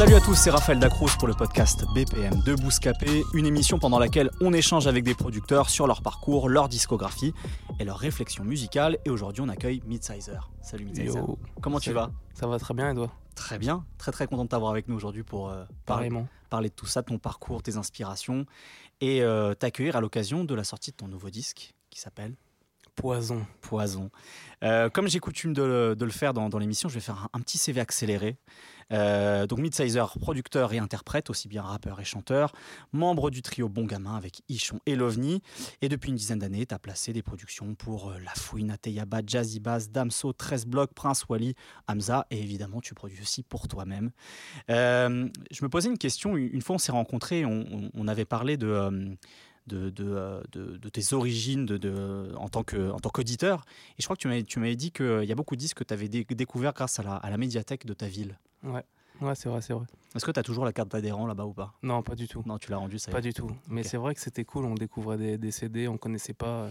Salut à tous, c'est Raphaël Dacruz pour le podcast BPM de Bouscapé, une émission pendant laquelle on échange avec des producteurs sur leur parcours, leur discographie et leur réflexion musicale. Et aujourd'hui, on accueille Midsizer. Salut Midsizer. Yo. Comment tu vas? Ça va très bien et toi? Très bien, très très content de t'avoir avec nous aujourd'hui pour euh, parler, parler de tout ça, de ton parcours, tes inspirations et euh, t'accueillir à l'occasion de la sortie de ton nouveau disque qui s'appelle Poison. Poison. Euh, comme j'ai coutume de, le- de le faire dans, dans l'émission, je vais faire un, un petit CV accéléré. Euh, donc Midsizer, producteur et interprète, aussi bien rappeur et chanteur, membre du trio Bon Gamin avec Ichon et Lovni. Et depuis une dizaine d'années, tu as placé des productions pour euh, La Fouine, Ateyaba, Jazzy Bass, Damso, 13 Blocs, Prince Wally, Hamza. Et évidemment, tu produis aussi pour toi-même. Euh, je me posais une question. Une fois, on s'est rencontrés, on, on- on avait parlé de... euh, de, de, de- de tes origines de, en tant qu'auditeur. Et je crois que tu m'avais, dit qu'il y a beaucoup de disques que tu avais découvert grâce à la, à la médiathèque de ta ville. Ouais. Ouais, c'est vrai, c'est vrai. Est-ce que tu as toujours la carte d'adhérent là-bas ou pas? Non, pas du tout. Non, tu l'as rendu, ça Pas du tout. Mais c'est vrai que c'était cool. On découvrait des, des CD, on connaissait pas. euh,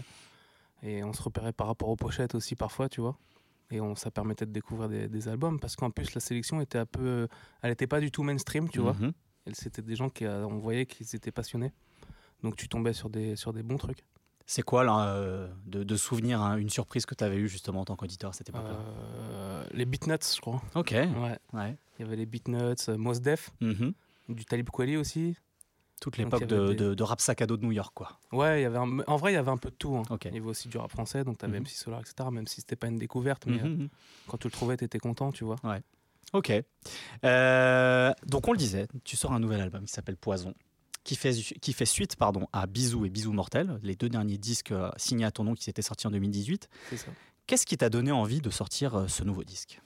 Et on se repérait par rapport aux pochettes aussi parfois, tu vois. Et on, ça permettait de découvrir des, des albums. Parce qu'en plus, la sélection était un peu. euh, Elle était pas du tout mainstream, tu vois. Mhm. C'était des gens qui. On voyait qu'ils étaient passionnés. Donc tu tombais sur des, sur des bons trucs. C'est quoi là, euh, de, de souvenir hein, une surprise que tu avais eue justement en tant qu'auditeur à cette époque-là Euh, les Beatnuts, je crois. Ok. Ouais. Ouais. Il y avait les Beatnuts, euh, Mos Def, Mhm. du Talib Kweli aussi. Toute l'époque de, des- de- de rap sac à dos de New York, quoi. Ouais, il y avait un- en vrai, il y avait un peu de tout. hein. Il y avait aussi du rap français, donc t'avais Mhm. MC Solar, etc. Même si c'était pas une découverte, mais euh, Mhm. quand tu le trouvais, t'étais content, tu vois. Ok. Euh, donc on le disait, tu sors un nouvel album qui s'appelle Poison, qui fait, qui fait suite pardon, à Bisous et Bisous Mortels, les deux derniers disques euh, signés à ton nom qui s'étaient sortis en 2018. C'est ça. Qu'est-ce qui t'a donné envie de sortir euh, ce nouveau disque?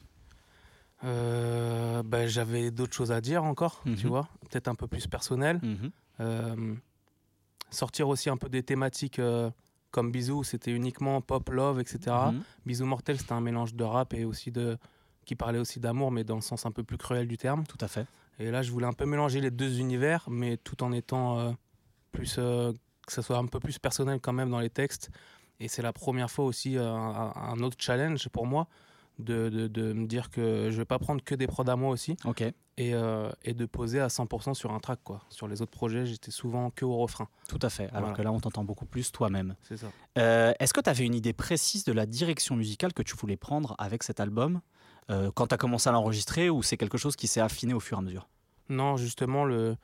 Euh, bah, J'avais d'autres choses à dire encore, Mhm. tu vois. Peut-être un peu plus personnel. Euh, sortir aussi un peu des thématiques euh, comme Bisous, c'était uniquement pop, love, etc. Mhm. Bisous Mortel, c'était un mélange de rap et aussi de qui parlait aussi d'amour, mais dans le sens un peu plus cruel du terme. Tout à fait. Et là, je voulais un peu mélanger les deux univers, mais tout en étant euh, plus. euh, que ça soit un peu plus personnel quand même dans les textes. Et c'est la première fois aussi euh, un, un autre challenge pour moi de, de- de me dire que je vais pas prendre que des prods à moi aussi Ok. et, et de poser à 100% sur un track. Quoi. Sur les autres projets, j'étais souvent que au refrain. Tout à fait. Alors Voilà. que là, on t'entend beaucoup plus toi-même. C'est ça. Est-ce que tu avais une idée précise de la direction musicale que tu voulais prendre avec cet album? Euh, quand tu as commencé à l'enregistrer ou c'est quelque chose qui s'est affiné au fur et à mesure? Non, justement, le...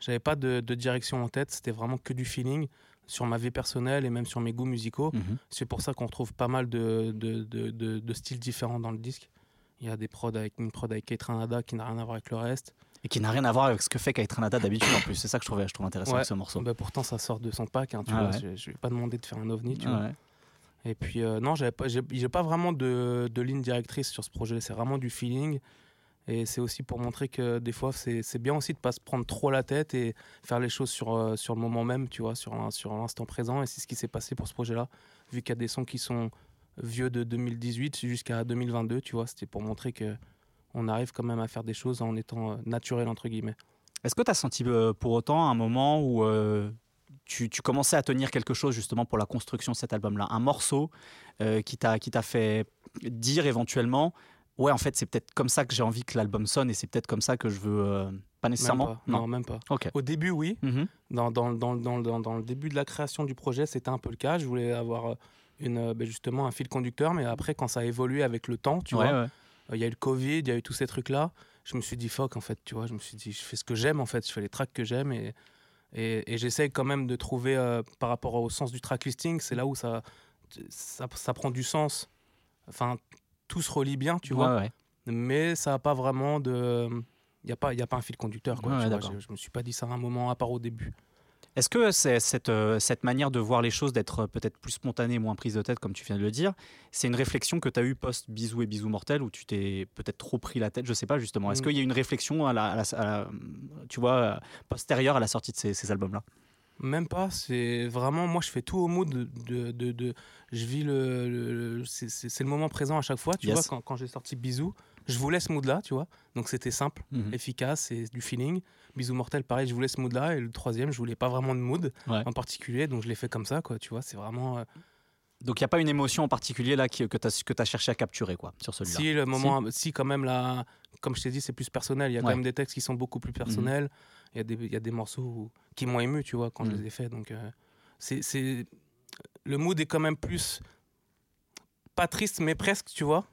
j'avais pas de, de direction en tête. C'était vraiment que du feeling sur ma vie personnelle et même sur mes goûts musicaux. Mhm. C'est pour ça qu'on retrouve pas mal de, styles différents dans le disque. Il y a des prods avec une prod avec Kate Ranada qui n'a rien à voir avec le reste. Et qui n'a rien à voir avec ce que fait Kate Ranada d'habitude en plus. C'est ça que je trouve, je trouve intéressant Ouais. avec ce morceau. Bah, pourtant, ça sort de son pack. hein, tu Ah vois. ouais. Je, je vais pas demander de faire un ovni. Tu Ah vois. ouais. Et puis, euh, non, pas, j'ai, j'ai pas vraiment de, de ligne directrice sur ce projet. C'est vraiment du feeling. Et c'est aussi pour montrer que des fois, c'est, bien aussi de pas se prendre trop la tête et faire les choses sur, euh, sur le moment même, tu vois, sur, sur l'instant présent. Et c'est ce qui s'est passé pour ce projet-là. Vu qu'il y a des sons qui sont vieux de 2018 jusqu'à 2022, tu vois, c'était pour montrer que on arrive quand même à faire des choses en étant euh, naturel, entre guillemets. Est-ce que tu as senti pour autant un moment où tu, tu commençais à tenir quelque chose justement pour la construction de cet album-là Un morceau euh, qui t'a fait dire éventuellement Ouais, en fait, c'est peut-être comme ça que j'ai envie que l'album sonne et c'est peut-être comme ça que je veux. euh, pas Même nécessairement pas. Non. même pas. Ok. Au début, oui. Mhm. Dans, dans, dans, dans, le début de la création du projet, c'était un peu le cas. Je voulais avoir euh, une, ben, justement un fil conducteur, mais après, quand ça a évolué avec le temps, tu Ouais, vois, ouais. euh, il y a eu le Covid, il y a eu tous ces trucs-là. Je me suis dit, fuck, en fait, tu vois, je me suis dit, je fais ce que j'aime, en fait, je fais les tracks que j'aime et, et, et j'essaye quand même de trouver, euh, par rapport au sens du track listing, c'est là où ça, ça, ça prend du sens. Enfin, tout se relie bien, tu vois, Ouais, mais ça n'a pas vraiment de. Il n'y a, pas- y a pas un fil conducteur, quoi. Ouais, tu vois. je, je me suis pas dit ça à un moment, à part au début. Est-ce que c'est cette, euh, cette manière de voir les choses, d'être euh, peut-être plus spontanée, moins prise de tête, comme tu viens de le dire, c'est une réflexion que tu as eue post-bisou et bisou mortel, où tu t'es peut-être trop pris la tête Je sais pas, justement. Est-ce Mm. qu'il y a une réflexion, à la, à la- à la- tu vois, euh, postérieure à la sortie de ces, ces albums-là? Même pas, c'est vraiment, moi je fais tout au mood de, de, de- de- je vis le, le- le- c'est- le moment présent à chaque fois, tu Yes. vois, quand, quand j'ai sorti Bisous, je voulais ce mood-là, tu vois, donc c'était simple, Mhm. efficace et du feeling. Bisous mortel, pareil, je voulais ce mood-là, et le troisième, je voulais pas vraiment de mood Ouais. en particulier, donc je l'ai fait comme ça, quoi, tu vois, c'est vraiment... euh, Donc il n'y a pas une émotion en particulier là qui- que tu as, que as cherché à capturer quoi, sur celui-là Si, le moment, si, quand même, là, comme je t'ai dit, c'est plus personnel. Il y a quand même des textes qui sont beaucoup plus personnels. Il y, a des- il y a des morceaux où- qui m'ont ému, tu vois, quand je Mhm. les ai faits. Donc, euh, c'est, le mood est quand même plus, pas triste, mais presque, tu vois,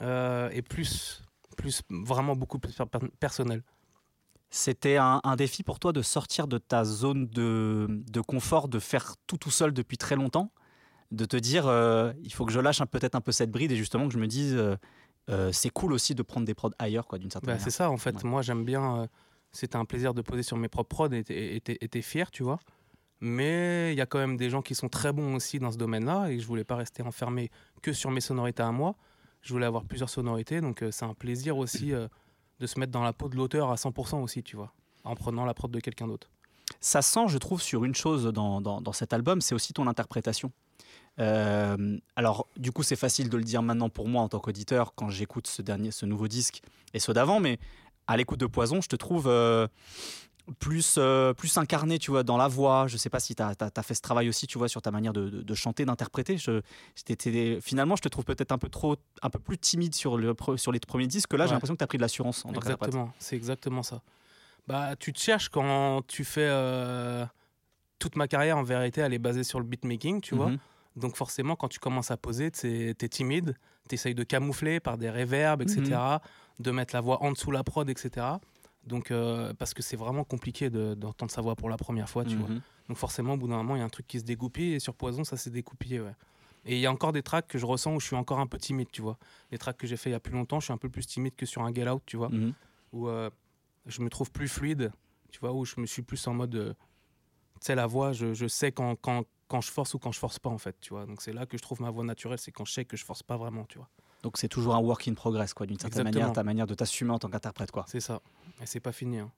euh, et plus, plus, vraiment beaucoup plus per- personnel. C'était un, un défi pour toi de sortir de ta zone de, de confort, de faire tout tout seul depuis très longtemps, de te dire euh, il faut que je lâche peut-être un peu cette bride et justement que je me dise euh, euh, c'est cool aussi de prendre des prods ailleurs quoi d'une certaine Bah, manière. c'est ça, en fait. Ouais. Moi, j'aime bien. c'était un plaisir de poser sur mes propres prods et t'es- fier, tu vois. Mais il y a quand même des gens qui sont très bons aussi dans ce domaine-là et je voulais pas rester enfermé que sur mes sonorités à moi. Je voulais avoir plusieurs sonorités, donc c'est un plaisir aussi de se mettre dans la peau de l'auteur à 100% aussi, tu vois, en prenant la prod de quelqu'un d'autre. Ça sent, je trouve, sur une chose dans, dans- dans cet album, c'est aussi ton interprétation. Euh, alors, du coup, c'est facile de le dire maintenant pour moi en tant qu'auditeur quand j'écoute ce dernier, ce nouveau disque et ceux d'avant, mais à l'écoute de Poison, je te trouve euh, plus, euh, plus incarné, tu vois, dans la voix. Je sais pas si tu as, fait ce travail aussi, tu vois, sur ta manière de, de- de chanter, d'interpréter. Je, finalement, je te trouve peut-être un peu trop, un peu plus timide sur, le, pre- sur les premiers disques. Que là, j'ai l'impression que tu as pris de l'assurance en. Exactement, c'est exactement ça. Bah, tu te cherches quand tu fais. euh, toute ma carrière, en vérité, elle est basée sur le beatmaking, tu vois. Donc forcément, quand tu commences à poser, tu es timide, tu essayes de camoufler par des réverbes, etc., Mhm. de mettre la voix en dessous la prod, etc. Donc, euh, parce que c'est vraiment compliqué de- d'entendre sa voix pour la première fois, tu vois. Mhm. Donc forcément, au bout d'un moment, il y a un truc qui se dégoupille, et sur Poison, ça s'est découpillé, ouais. Et il y a encore des tracks que je ressens où je suis encore un peu timide, tu vois. Les tracks que j'ai fait il y a plus longtemps, je suis un peu plus timide que sur un Get Out, tu vois Mhm. où euh, je me trouve plus fluide, tu vois, où je me suis plus en mode, euh, tu sais, la voix, je, je sais quand, quand, quand je force ou quand je force pas, en fait, tu vois. Donc c'est là que je trouve ma voix naturelle, c'est quand je sais que je force pas vraiment, tu vois. Donc c'est toujours un work in progress, quoi, d'une certaine Exactement. manière, ta manière de t'assumer en tant qu'interprète, quoi. C'est ça. Et c'est pas fini, hein.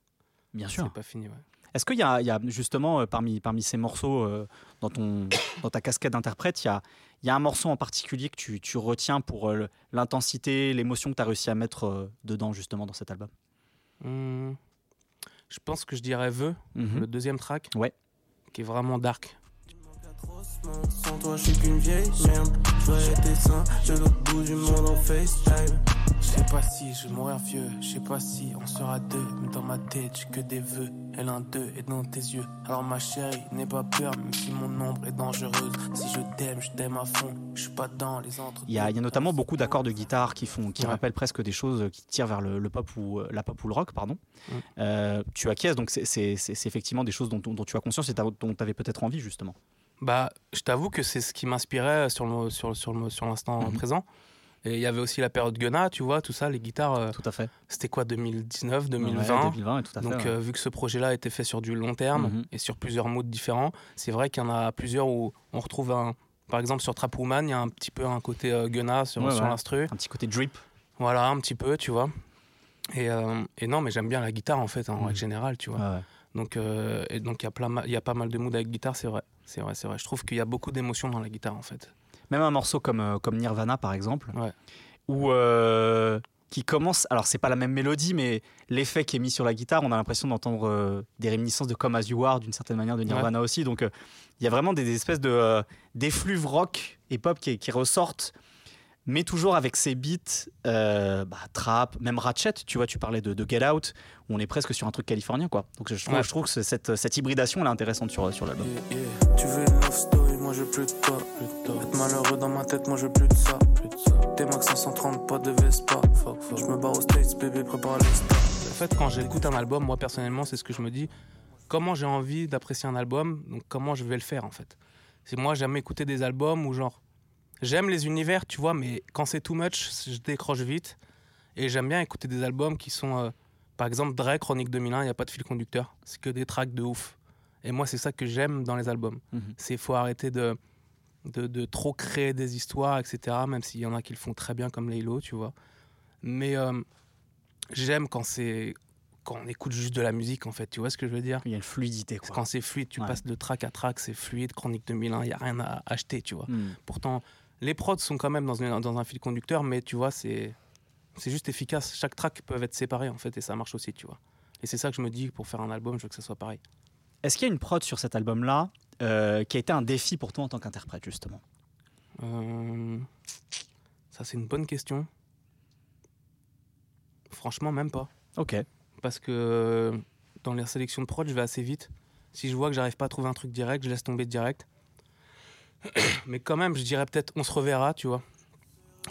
Bien sûr. C'est pas fini, ouais. Est-ce qu'il y, y a justement euh, parmi, parmi ces morceaux euh, dans, ton, dans ta casquette d'interprète, il y a, il y a un morceau en particulier que tu, tu retiens pour euh, l'intensité, l'émotion que tu as réussi à mettre dedans justement dans cet album? Hmm. Je pense que je dirais Vœu, Mhm. le deuxième track, Ouais. qui est vraiment dark. Sans toi, je suis qu'une vieille merde. Je dois être sain de l'autre bout du monde en FaceTime. Je sais pas si je vais mourir vieux, je sais pas si on sera deux, mais dans ma tête j'ai que des vœux, et l'un d'eux est dans tes yeux. Alors ma chérie, n'aie pas peur, même si mon ombre est dangereuse. Si je t'aime, je t'aime à fond, je suis pas dans les entre. Il y, y a notamment beaucoup d'accords de guitare qui, font, qui Ouais. rappellent presque des choses qui tirent vers le, le pop ou euh, la pop ou le rock, pardon. Mm. Euh, tu acquiesces, donc c'est- effectivement des choses dont, dont tu as conscience et dont tu avais peut-être envie justement. Bah, je t'avoue que c'est ce qui m'inspirait sur le sur sur le- sur l'instant Mhm. présent. Et il y avait aussi la période Gunna, tu vois, tout ça, les guitares. euh, Tout à fait. C'était quoi, 2019, 2020 Ouais, 2020, tout à fait. Donc, ouais. euh, vu que ce projet-là était fait sur du long terme Mhm. et sur plusieurs modes différents, c'est vrai qu'il y en a plusieurs où on retrouve un. Par exemple, sur Trap Woman, il y a un petit peu un côté euh, Gunna sur, Ouais, sur ouais. l'instru. Un petit côté drip. Voilà, un petit peu, tu vois. Et, euh, et non, mais j'aime bien la guitare en fait, en Mhm. règle générale, tu vois. Donc, il y, a plein y a pas mal de moods avec guitare, c'est vrai. C'est vrai, c'est vrai. Je trouve qu'il y a beaucoup d'émotions dans la guitare en fait. Même un morceau comme, euh, comme Nirvana, par exemple, Ouais. où euh, qui commence. Alors, c'est pas la même mélodie, mais l'effet qui est mis sur la guitare, on a l'impression d'entendre euh, des réminiscences de Come As You Are, d'une certaine manière, de Nirvana aussi. Donc, euh, il y a vraiment des, des espèces de d'effluves rock et pop qui, qui ressortent, mais toujours avec ces beats euh, bah, trap, même Ratchet. Tu vois, tu parlais de, de Get Out, où on est presque sur un truc californien, quoi. Donc, je trouve, Ouais. je trouve que ce- cette, cette hybridation, elle est intéressante sur, sur l'album. Yeah, yeah. Tu veux une love story, moi je veux plus de toi. Être malheureux dans ma tête, moi je veux plus de ça. T'es max 530, pas de Vespa. Je me barre aux States, bébé, prépare les stars. En fait, quand j'écoute un album, moi personnellement, c'est ce que je me dis. Comment j'ai envie d'apprécier un album, donc comment je vais le faire en fait. C'est moi, j'aime écouter des albums où genre. J'aime les univers, tu vois, mais quand c'est too much, je décroche vite. Et j'aime bien écouter des albums qui sont. euh, par exemple, Drake, Chronique 2001, il n'y a pas de fil conducteur. C'est que des tracks de ouf. Et moi, c'est ça que j'aime dans les albums. Mhm. C'est faut arrêter de, de, de trop créer des histoires, etc. Même s'il y en a qui le font très bien, comme Laylo, tu vois. Mais euh, j'aime quand c'est quand on écoute juste de la musique, en fait. Tu vois ce que je veux dire? Il y a une fluidité. Quoi. Quand c'est fluide, tu Ouais. passes de track à track, c'est fluide. Chronique 2001, il y a rien à acheter, tu vois. Hmm. Pourtant, les prods sont quand même dans, une- dans un fil conducteur, mais tu vois, c'est c'est juste efficace. Chaque track peut être séparé, en fait, et ça marche aussi, tu vois. Et c'est ça que je me dis, pour faire un album, je veux que ça soit pareil. Est-ce qu'il y a une prod sur cet album-là euh, qui a été un défi pour toi en tant qu'interprète, justement? Euh, Ça, c'est une bonne question. Franchement, même pas. Ok. Parce que euh, dans les sélections de prod, je vais assez vite. Si je vois que j'arrive pas à trouver un truc direct, je laisse tomber direct. Mais quand même, je dirais peut-être on se reverra, tu vois.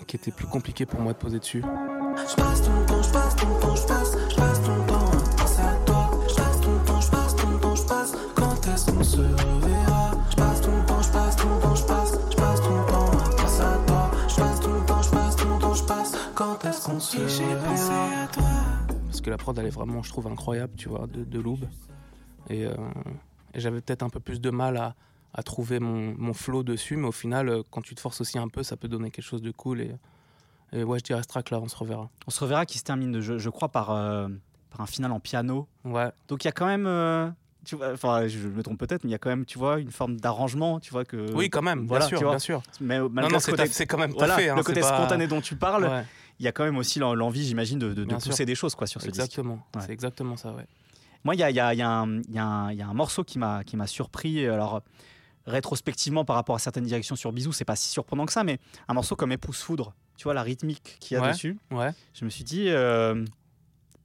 Qui était plus compliqué pour moi de poser dessus. Je passe ton temps, je passe ton temps, je passe, je passe ton temps à penser à toi. Je passe ton temps, je passe ton temps, je passe. Quand est-ce qu'on se reverra Je passe ton temps, je passe ton temps, je passe, je passe ton temps à penser à toi. Je passe ton temps, je passe ton temps, je passe. Quand est-ce qu'on se reverra à toi Parce que la prod, elle est vraiment, je trouve, incroyable, tu vois, de, de Loub. Et, euh, et j'avais peut-être un peu plus de mal à, à trouver mon, mon flow dessus, mais au final, euh, quand tu te forces aussi un peu, ça peut donner quelque chose de cool. Et, et ouais, je dirais ce track là, on se reverra. On se reverra qui se termine, je, je crois, par, euh, par un final en piano. Ouais, Donc il y a quand même, euh, tu vois, enfin je me trompe peut-être, mais il y a quand même, tu vois, une forme d'arrangement, tu vois que. oui, quand même, voilà, bien sûr, tu vois. bien sûr. Mais malgré non, ce c'est quand même voilà, hein, le côté pas- spontané dont tu parles, Ouais, il y a quand même aussi l'en- l'envie, j'imagine, de, de- de Bien sûr. pousser des choses quoi sur ce disque. exactement. Ouais. C'est exactement ça, ouais. Moi, il y a, y a- il y a un- il y a un- morceau qui m'a qui m'a surpris. Alors rétrospectivement par rapport à certaines directions sur Bisou, c'est pas si surprenant que ça, mais un morceau comme Épouse Foudre, tu vois la rythmique qu'il y a Ouais. dessus. Ouais, Je me suis dit. euh,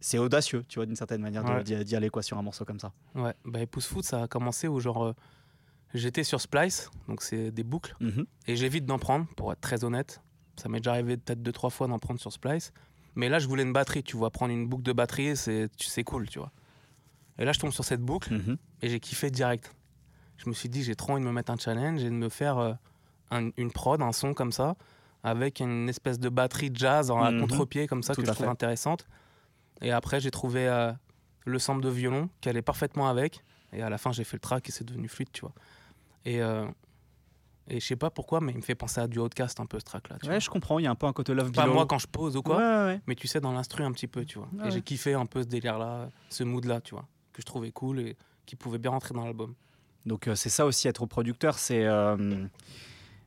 c'est audacieux, tu vois, d'une certaine manière de- Ouais. d'y aller quoi sur un morceau comme ça. ouais. Bah, Épouse Foot, ça a commencé où genre. euh, J'étais sur Splice, donc c'est des boucles. Mhm. Et j'évite d'en prendre, pour être très honnête. Ça m'est déjà arrivé peut-être deux, trois fois d'en prendre sur Splice. Mais là, je voulais une batterie, tu vois. Prendre une boucle de batterie, c'est c'est cool, tu vois. Et là, je tombe sur cette boucle Mhm. et j'ai kiffé direct. Je me suis dit, j'ai trop envie de me mettre un challenge et de me faire euh, un- une prod, un son comme ça, avec une espèce de batterie jazz en à Mhm. contre-pied, comme ça, Tout que je trouve fait. intéressante. Et après, j'ai trouvé euh, le sample de violon qui allait parfaitement avec. Et à la fin, j'ai fait le track et c'est devenu fluide, tu vois. Et, euh, et je sais pas pourquoi, mais il me fait penser à du Outcast un peu ce track-là. vois. Ouais, je comprends, il y a un peu un côté Love Pas Below. moi quand je pose ou quoi, Ouais, ouais, ouais. mais tu sais, dans l'instru un petit peu, tu vois. Et j'ai kiffé un peu ce délire-là, ce mood-là, tu vois, que je trouvais cool et qui pouvait bien rentrer dans l'album. Donc euh, c'est ça aussi être producteur, c'est euh,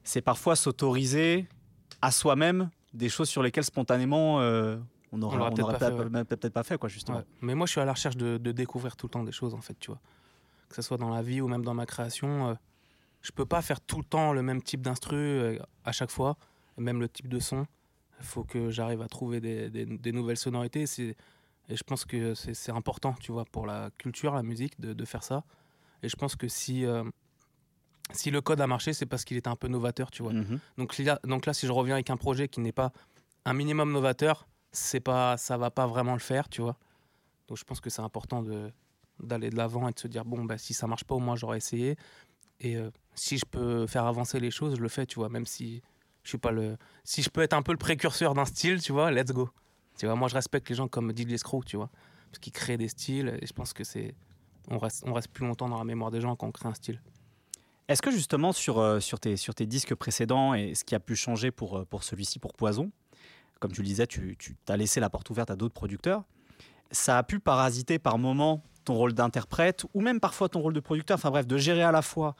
c'est parfois s'autoriser à soi-même des choses sur lesquelles spontanément euh, on On aurait, l'aurait on peut-être pas fait, ouais. même peut-être pas fait quoi justement. Ouais. Mais moi, je suis à la recherche de, de découvrir tout le temps des choses, en fait, tu vois. Que ce soit dans la vie ou même dans ma création. je peux pas faire tout le temps le même type d'instru à chaque fois, même le type de son. Il faut que j'arrive à trouver des, des- des nouvelles sonorités. Et je pense que c'est c'est important, tu vois, pour la culture, la musique, de, de faire ça. Et je pense que si, euh, si le code a marché, c'est parce qu'il était un peu novateur, tu vois. Mhm. Donc là, donc là, si je reviens avec un projet qui n'est pas un minimum novateur, c'est pas, ça va pas vraiment le faire, tu vois. Donc je pense que c'est important de d'aller de l'avant et de se dire bon bah si ça marche pas au moins j'aurais essayé et euh, si je peux faire avancer les choses je le fais tu vois même si je suis pas le si je peux être un peu le précurseur d'un style tu vois let's go tu vois moi je respecte les gens comme Didier Screw tu vois parce qu'ils créent des styles et je pense que c'est on reste on reste plus longtemps dans la mémoire des gens quand on crée un style. Est-ce que justement sur, euh, sur, tes, sur tes disques précédents et ce qui a pu changer pour, euh, pour celui-ci, pour Poison, comme tu le disais, tu, tu as laissé la porte ouverte à d'autres producteurs, ça a pu parasiter par moment ton rôle d'interprète ou même parfois ton rôle de producteur, enfin bref, de gérer à la fois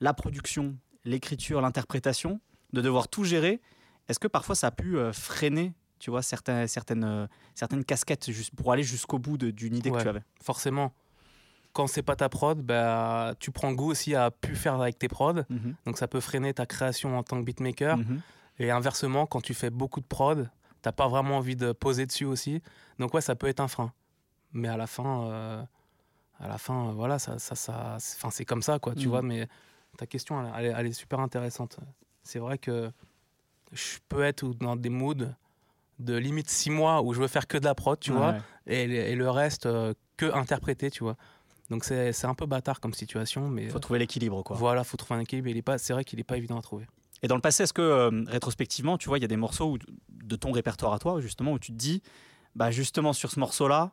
la production, l'écriture, l'interprétation, de devoir tout gérer. Est-ce que parfois ça a pu euh, freiner tu vois, certaines, certaines, certaines casquettes juste pour aller jusqu'au bout d'une idée que tu avais? forcément quand c'est pas ta prod bah tu prends goût aussi à pu faire avec tes prods Mhm. donc ça peut freiner ta création en tant que beatmaker Mhm. Et inversement, quand tu fais beaucoup de prod, t'as pas vraiment envie de poser dessus aussi. Donc ouais, ça peut être un frein. Mais à la fin, euh, à la fin, euh, voilà, ça, ça, ça, c'est- comme ça, quoi. Tu Mhm. vois, mais ta question, elle, elle est, elle est super intéressante. C'est vrai que je peux être dans des moods de limite six mois où je veux faire que de la prod, tu vois, ouais. et, et le reste euh, que interpréter, tu vois. Donc c'est un peu bâtard comme situation, mais faut euh, trouver l'équilibre quoi. voilà, faut trouver un équilibre. et c'est vrai qu'il est pas évident à trouver. Et dans le passé, est-ce que euh, rétrospectivement, tu vois, il y a des morceaux où- de ton répertoire à toi, justement, où tu te dis, bah justement sur ce morceau-là,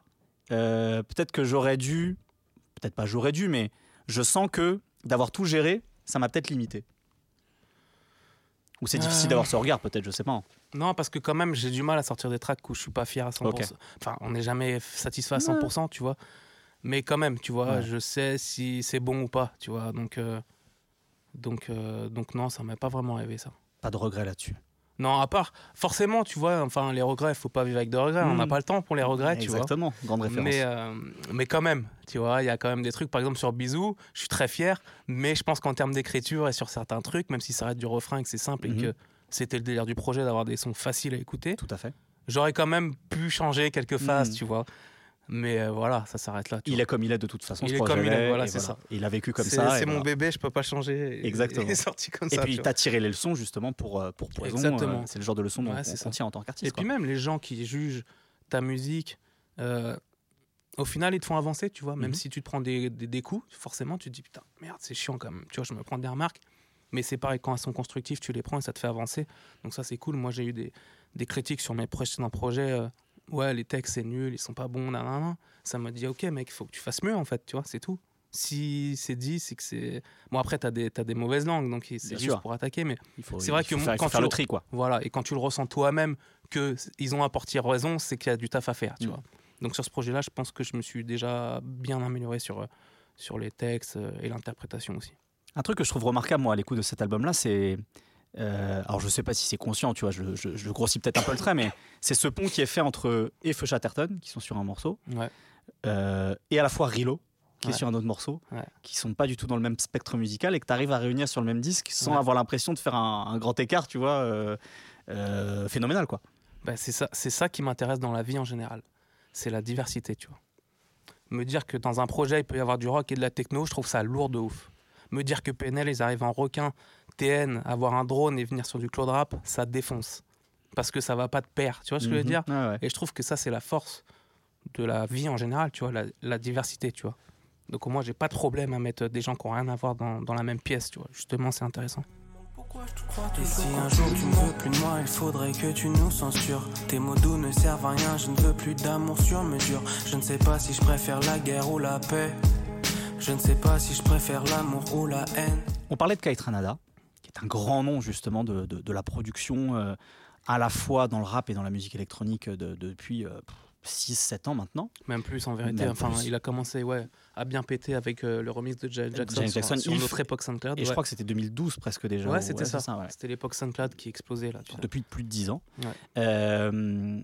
euh, peut-être que j'aurais dû, peut-être pas j'aurais dû, mais je sens que d'avoir tout géré, ça m'a peut-être limité. Ou c'est difficile d'avoir ce regard, peut-être, je sais pas. hein. Non, parce que quand même, j'ai du mal à sortir des tracks où je suis pas fier à 100%. Ok. Enfin, on n'est jamais satisfait à 100%, tu vois. Mais quand même, tu vois, Ouais. je sais si c'est bon ou pas, tu vois. Donc, euh, donc, euh, donc non, ça m'a pas vraiment rêvé, ça. Pas de regret là-dessus. Non, à part, forcément, tu vois, enfin, les regrets, faut pas vivre avec de regrets. On n'a pas le temps pour les regrets, tu vois. Exactement, grande référence. Mais, euh, mais quand même, tu vois, il y a quand même des trucs, par exemple sur Bisou, je suis très fier, mais je pense qu'en termes d'écriture et sur certains trucs, même si ça reste du refrain et que c'est simple Mhm. et que c'était le délire du projet d'avoir des sons faciles à écouter, Tout à fait. j'aurais quand même pu changer quelques phases, Mhm. tu vois. Mais euh, voilà, ça s'arrête là. Il est comme il est de toute façon. Il ce est comme il est, voilà, et c'est ça. Il a vécu comme ça. et C'est mon voilà. bébé, je peux pas changer. et- Exactement. Il est sorti comme Et ça. puis, tu vois. t'as tiré les leçons justement pour, euh, pour Poison. Exactement. euh, C'est le genre de leçons dont Ouais, on c'est ça. contient en tant Et qu'artiste. puis quoi. même les gens qui jugent ta musique, euh, au final, ils te font avancer, tu vois. Même Mhm. si tu te prends des, des, des coups, forcément, tu te dis putain, merde, c'est chiant quand même. Tu vois, je me prends des remarques. Mais c'est pareil, quand elles sont constructives, tu les prends et ça te fait avancer. Donc ça, c'est cool. Moi, j'ai eu des, des critiques sur mes précédents projets. Ouais, les textes, c'est nul, ils sont pas bons, nanana. Ça m'a dit, ok, mec, il faut que tu fasses mieux, en fait, tu vois, c'est tout. Si c'est dit, c'est que c'est. Bon, après, t'as des, t'as des mauvaises langues, donc c'est juste sûr. pour attaquer. Mais c'est vrai il faut que faire, il faut quand faire tu le tri, quoi. voilà, et quand tu le ressens toi-même que ils ont apporté raison, c'est qu'il y a du taf à faire, tu Mm. vois. Donc sur ce projet-là, je pense que je me suis déjà bien amélioré sur, euh, sur les textes euh, et l'interprétation aussi. Un truc que je trouve remarquable, moi, à l'écoute de cet album-là, c'est. Euh, alors, je sais pas si c'est conscient, tu vois, je, je- je grossis peut-être un peu le trait, mais c'est ce pont qui est fait entre Feu Chatterton, qui sont sur un morceau, Ouais. euh, et à la fois Rilo, qui est sur un autre morceau, Ouais. qui sont pas du tout dans le même spectre musical et que tu arrives à réunir sur le même disque sans avoir l'impression de faire un, un grand écart, tu vois, euh, phénoménal, quoi. Bah, c'est ça, c'est ça qui m'intéresse dans la vie en général. C'est la diversité, tu vois. Me dire que dans un projet, il peut y avoir du rock et de la techno, je trouve ça lourd de ouf. Me dire que PNL, ils arrivent en requin, TN, avoir un drone et venir sur du cloud rap, ça défonce. Parce que ça va pas de pair, tu vois ce que je veux Mhm. dire Ouais, ouais. Et je trouve que ça, c'est la force de la vie en général, tu vois, la, la diversité, tu vois. Donc moi, j'ai pas de problème à mettre des gens qui n'ont rien à voir dans, dans la même pièce, tu vois. Justement, c'est intéressant. Et si un jour tu ne veux plus de moi, il faudrait que tu nous censures. Tes mots doux ne servent à rien, je ne veux plus d'amour sur mesure. Je ne sais pas si je préfère la guerre ou la paix. Je ne sais pas si je préfère l'amour ou la haine. On parlait de Kaitranada, qui est un grand nom justement de, de- de la production, euh, à la fois dans le rap et dans la musique électronique de- de- depuis 6-7 ans maintenant. Même plus, en vérité. Même enfin, plus. il a commencé, ouais, à bien péter avec euh, le remix de Janet Jackson, sur- Jackson, sur, notre époque SoundCloud. Et je crois que c'était 2012 presque déjà. Ouais, c'était c'est ça. C'était l'époque SoundCloud qui explosait là. Depuis plus de 10 ans. Euh,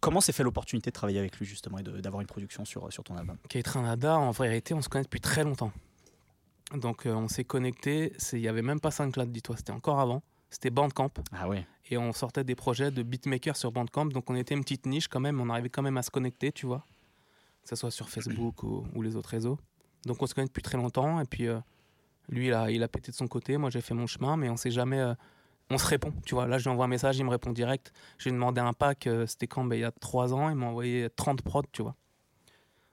comment s'est fait l'opportunité de travailler avec lui justement et d'avoir une production sur, sur ton album? Kate Nada, en vérité, on se connaît depuis très longtemps. Donc euh, on s'est connecté, il n'y avait même pas SoundCloud, dis-toi, c'était encore avant. C'était Bandcamp. Ah ouais. Et on sortait des projets de beatmaker sur Bandcamp. Donc on était une petite niche quand même, on arrivait quand même à se connecter, tu vois. Que ce soit sur Facebook ou, ou les autres réseaux. Donc on se connaît depuis très longtemps. Et puis euh, lui, il a, il a pété de son côté, moi j'ai fait mon chemin, mais on sait jamais. euh, on se répond, tu vois. Là, je lui envoie un message, il me répond direct. J'ai demandé un pack, c'était quand? Ben, Il y a trois ans, il m'a envoyé 30 prods, tu vois.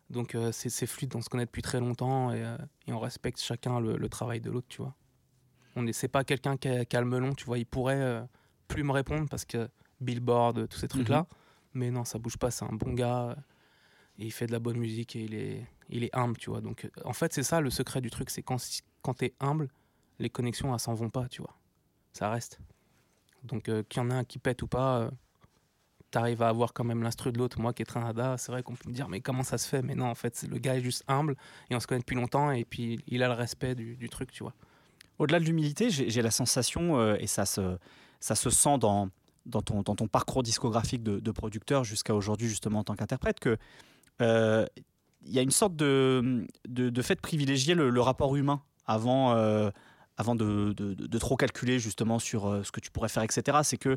Donc euh, c'est fluide, on se connaît depuis très longtemps et, euh, et on respecte chacun le, le travail de l'autre, tu vois. On n'est c'est pas quelqu'un qui a, qui a le melon, tu vois. Il pourrait euh, plus me répondre parce que Billboard, tous ces trucs-là. Mais non, ça bouge pas, c'est un bon gars. euh, Et il fait de la bonne musique et il est, il est humble, tu vois. Donc euh, en fait, c'est ça le secret du truc, c'est quand, quand tu es humble, les connexions, elles s'en vont pas, tu vois. Ça reste. Donc euh, qu'il y en a un qui pète ou pas, euh, t'arrives à avoir quand même l'instru de l'autre. Moi qui est Trinada, c'est vrai qu'on peut me dire, mais comment ça se fait? Mais non, en fait, le gars est juste humble et on se connaît depuis longtemps et puis il a le respect du, du truc, tu vois. Au-delà de l'humilité, j'ai la sensation, euh, et ça se, ça se sent dans, dans, ton, dans ton parcours discographique de, de producteur jusqu'à aujourd'hui, justement en tant qu'interprète, que euh, il y a une sorte de, de, de fait de privilégier le, le rapport humain avant, euh, avant de, de- trop calculer justement sur euh, ce que tu pourrais faire, etc. C'est que